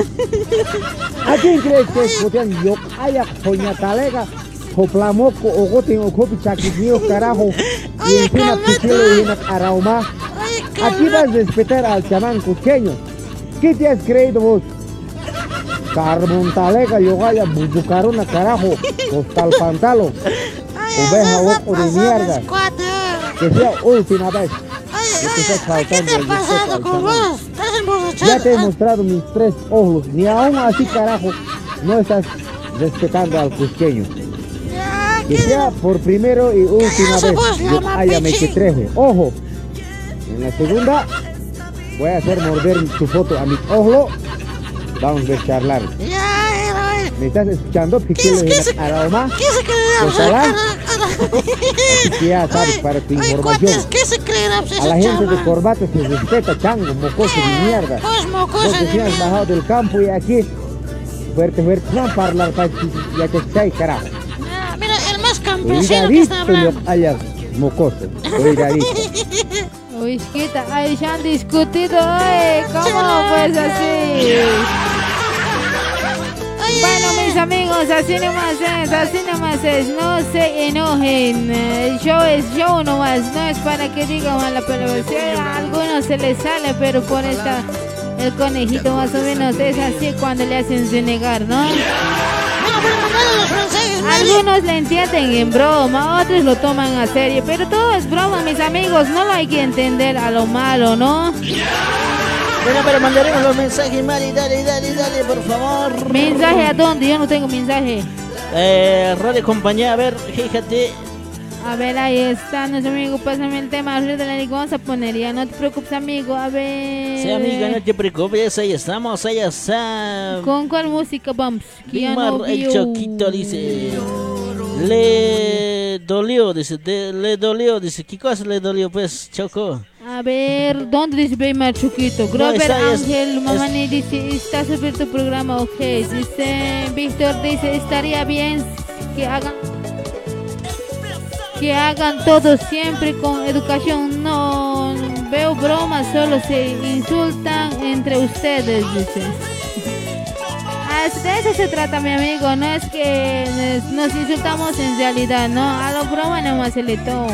¿A quién crees que es puteando? Yo, haya, coña talega, hoplamoco, ogoten, ocopi, chaquismío, carajo. Y encima pichilo y una arauma. Aquí vas a respetar al chamán cusqueño. ¿Qué te has creído vos? Carbontalega, yogaya, buzucarona, carajo, costal pantalo, oveja ojo de mierda. Que sea última vez. Que te ¿qué te ha el respeto pasado al con chamán. vos? Estás emborrachado. Ya te he mostrado mis tres ojos, ni aún así, carajo, no estás respetando al cusqueño. Ya, Que ¿qué- sea por primero y última vez. vos, haya me pichi. treje. Ojo, en la segunda voy a hacer morder tu foto a mis ojos. Vamos a charlar. Ya. ¿Me estás escuchando? ¿Qué es- aroma. ¿Qué se cree? ¿Pues Absa- hará? Ara- Así que ya sabes, Ay, para tu información. cuates, ¿qué se creen? Absa- A la gente de corbata se respeta, chango, mocoso de mierda. Pues mocoso de mierda. bajado del campo y aquí, fuerte, fuerte, no hablar para ya te está carajo. Ah, Mira, el más campesino que está hablando. lo hayas mocoso, cuidadito. Uy, chiquita, han discutido, ay, ¿cómo pues así? Bueno, mis amigos, así nomás es, así nomás es, no se enojen, el show es show nomás, no es para que digan mala palabra, si a algunos se les sale, pero por esta, el conejito más o menos es así cuando le hacen renegar, ¿no? Algunos le entienden en broma, otros lo toman a serio, pero todo es broma, mis amigos, no lo hay que entender a lo malo, ¿no? Bueno, pero mandaremos los mensajes, Mari, dale, dale, dale, por favor. ¿Mensaje a dónde? Yo no tengo mensaje. Eh, Radio Compañía, a ver, fíjate. A ver, ahí está nuestro amigo, pásame el tema, de la Liga, vamos a poner ya, no te preocupes amigo, a ver... Sí, amiga, no te preocupes, ahí estamos, ahí está. ¿Con cuál música vamos? Dimar no el. Choquito dice. Le dolió, dice, de- le dolió, dice, ¿qué cosa le dolió, pues, Choco? A ver, ¿dónde dice Beymar Chuquito? Grover es- Ángel es- Mamani dice, está sobre tu programa, ok. Dice, Víctor dice, estaría bien que hagan que hagan todo siempre con educación. No veo bromas, solo se insultan entre ustedes, dice. De eso se trata, mi amigo. No es que nos- insultamos en realidad, no. A lo broma nomás se le toma.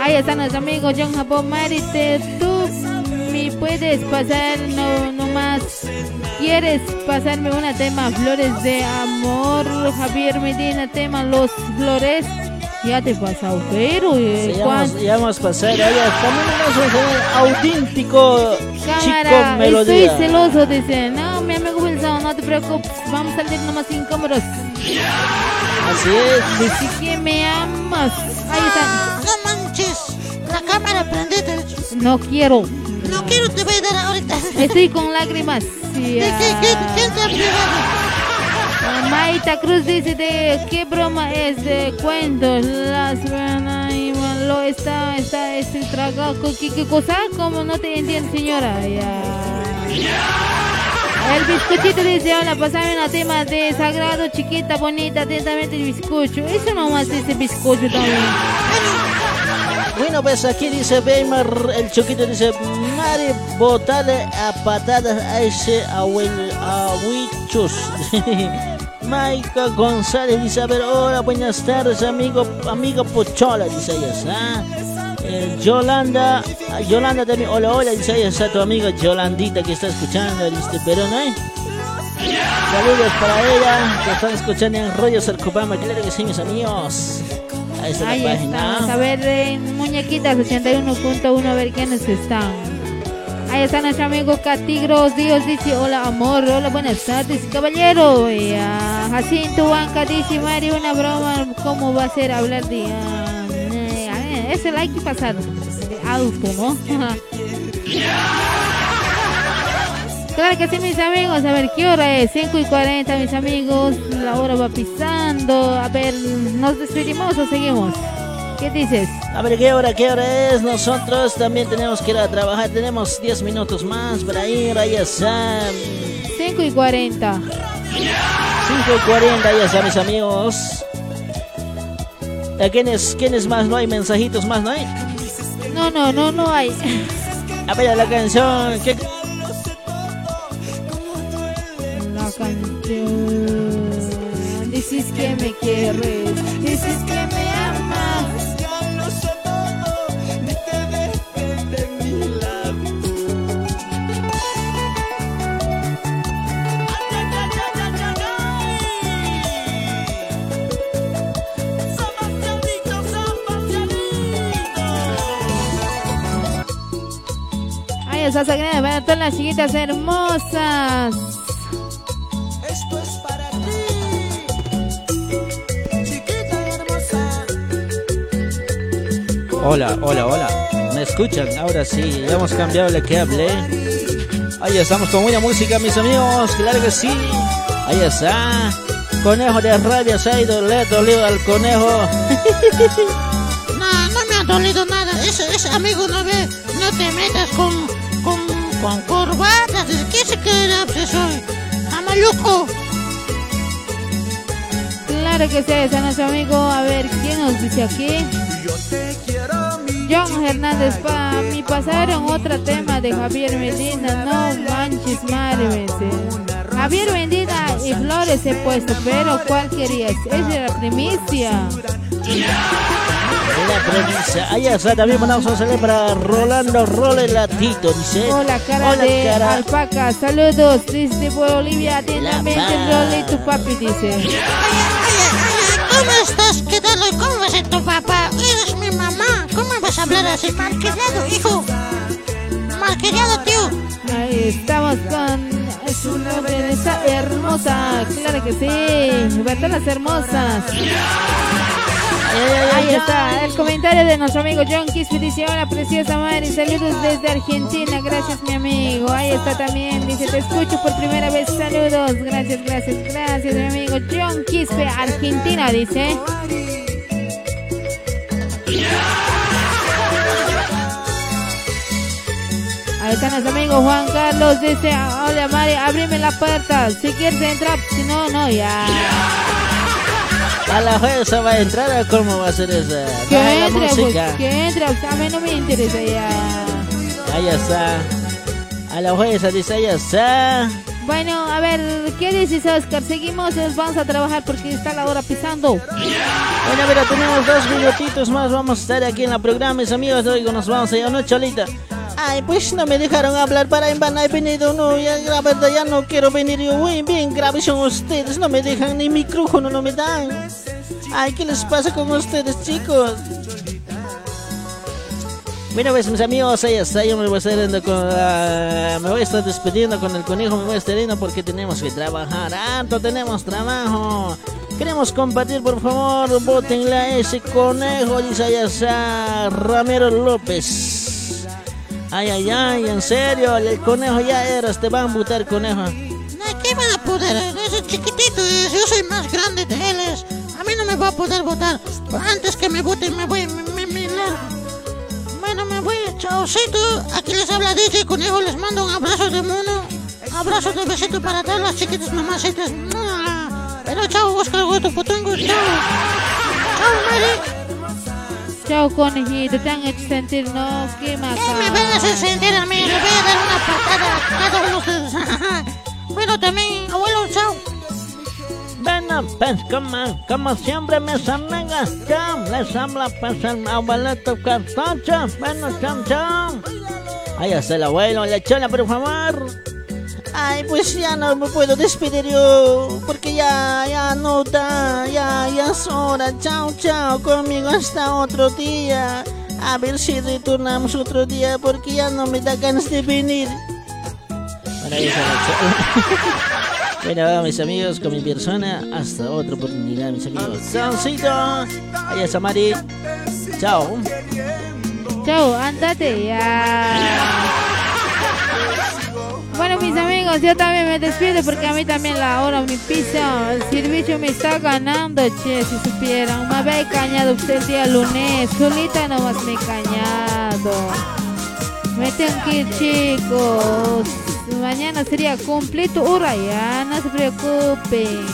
Ahí está nuestro amigo John Japón Marite. Tú me puedes pasar no, nomás. ¿Quieres pasarme una tema Flores de Amor? Javier Medina, tema Los Flores. Ya te pasado, pero eh, Sí, ya, ¿cuán- vamos, ya vamos a pasar, allá también vamos a tener auténtico chico melodía. estoy celoso, dice. No, mi amigo Wilson, no te preocupes. Vamos a salir nomás sin cámaras. Así es. Dice que me amas. Ahí está. Ah, No manches. La cámara prendete. No quiero. No quiero, te voy a dar ahorita. Estoy con lágrimas. Sí, ¿De qué, ah. qué, te ha privado? Maita Cruz dice de qué broma es de cuentos. Las lo está, está, está tragado. ¿Qué, qué cosa? ¿Cómo no te entiendo, señora? Ya. El bizcochito dice, hola, pasame una tema de sagrado, chiquita, bonita, atentamente el bizcocho. Eso nomás dice bizcocho también. Bueno, pues aquí dice Weimar, el choquito dice, Mari, botale a patadas a ese abuichos. *laughs* Maika González dice, a ver, hola, buenas tardes, amigo, amiga Pochola, dice ella. ¿ah? Eh, Yolanda, ah, Yolanda también, hola, hola, dice ella, está tu amiga Yolandita que está escuchando, dice, pero no hay. Saludos para ella, que están escuchando en Radio Sarcopama, claro que sí, mis amigos. Ahí está Ahí la página. estamos. A ver, en Muñequitas 81.1, a ver quiénes están. Ahí está nuestro amigo Catigros Dios dice, hola amor, hola buenas tardes, caballero. Y a Jacinto Huanca dice, Mari, una broma, ¿cómo va a ser hablar de... eh, a ver, ese like pasado, de auto, ¿no? *laughs* Claro que sí, mis amigos. A ver, ¿qué hora es? 5 y 40, mis amigos. La hora va pisando. A ver, ¿nos despedimos o seguimos? ¿Qué dices? A ver, ¿qué hora, qué hora es? Nosotros también tenemos que ir a trabajar. Tenemos 10 minutos más para ir. Ahí está. 5 y 40. 5 y 40, ya está, mis amigos. ¿A quiénes, quiénes más no hay? ¿Mensajitos más no hay? No, no, no, no hay. A ver, la canción. ¿qué? La canción. Dices que me quieres. Salsa grande para todas las chiquitas hermosas. Esto es para ti, chiquita hermosa. Hola, hola, hola. ¿Me escuchan? Ahora sí, ya hemos cambiado el que hablé. Ahí estamos con buena música, mis amigos. Claro que sí. Ahí está. Conejo de rabia se ha ido, le ha dolido al conejo. *laughs* No, no me ha dolido nada. Ese, ese amigo no ve, no te metas con, con, corbatas. ¿Qué se queda? Pues soy amaluco. Claro que sí, está nuestro amigo. A ver, ¿quién nos dice aquí? John Hernández, para mi pasaron otro tema de Javier Medina, no manches madre, Javier Medina y Flores he puesto, pero ¿cuál querías? Esa era la primicia. La premisa. Ahí está, también mandamos un saludo para Rolando Role Latito, dice. Hola, cara Hola, de cara. alpaca, saludos desde Bolivia, atentamente Rolly, tu papi, dice. ¿Cómo estás? ¿Qué tal? ¿Cómo va a tu papá? Eres mi mamá. ¿Cómo vas a hablar así? Malcriado, hijo. Malcriado, tío. Ahí estamos con su nombre, esa hermosa, claro que sí, ¿verdad las hermosas? Ahí está, el comentario de nuestro amigo John Kisby dice, hola preciosa madre, saludos desde Argentina, gracias mi amigo. Ahí está también, dice, te escucho por primera vez, saludos, gracias, gracias, gracias mi amigo John Kisby, Argentina, dice. Ahí está nuestro amigo Juan Carlos, dice, hola Mari, abrime la puerta, si quieres entrar, si no, no, ya. A la jueza va a entrar o cómo va a ser esa. Que Baja la pues, música. que entre, a mí no me interesa ya. Ahí está. A la jueza dice, ahí está. Bueno, a ver, ¿qué dices Oscar? Seguimos, vamos a trabajar porque está la hora pisando. Bueno, mira, tenemos dos minutitos más. Vamos a estar aquí en la programa, mis amigos. Luego nos vamos a ir, ¿no, Cholita? Ay, pues no me dejaron hablar para he venido, no, ya, la verdad ya no quiero venir yo, muy bien graves son ustedes, no me dejan ni micrófono, no me dan. Ay, ¿qué les pasa con ustedes, chicos? Bueno, pues mis amigos, ahí está, yo me voy a estar con, me voy a estar despidiendo con el conejo, me voy a estar yendo porque tenemos que trabajar, harto tenemos trabajo. Queremos compartir, por favor, votenle a ese conejo, dice allá está Ramiro López. Ay, ay, ay, en serio, el conejo ya eras, te van a votar conejo. ¿Qué van a poder? Ese chiquitito, yo soy más grande de él. A mí no me va a poder votar. Antes que me voten, me voy, me, me, chaucito. Aquí les habla DJ Conejo, les mando un abrazo de mono. Abrazo de besito para todas las chiquitas mamacitas. Pero chao, Oscar Goto Potongo, chao. Chao, Mari. Chao, conejito, te han hecho sentir, no, qué ¿Qué me van a hacer sentir a mí? Le voy a dar una patada a cada uno de ustedes. *laughs* bueno, también, pues como, como siempre mis amigas, chao, les habla pues el abuelito Cartocho, bueno, chao, chao. Ahí está el abuelo, la chola, por favor. Ay, pues ya no me puedo despedir yo, porque ya, ya no da, ya, ya es hora. Chao, chao, conmigo hasta otro día. A ver si retornamos otro día, porque ya no me da ganas de venir. Bueno, ahí está la chola. *laughs* Bueno, mis amigos, con mi persona, hasta otra oportunidad, mis amigos. Chaucito, ahí está Mari. Chao. Chao, andate ya. Bueno, mis amigos, yo también me despido porque a mí también la hora me pisa. El servicio me está ganando, che, si supieran. Me había cañado usted el día lunes. Solita nomás me he cañado. Me tengo que ir, chicos. Mañana sería completo hora ya, no se preocupen.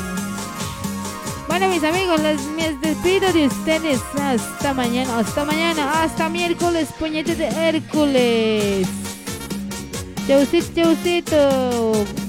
Bueno, mis amigos, les, me despido de ustedes hasta mañana, hasta mañana, hasta miércoles, puñete de Hércules. Chaucito, chaucito.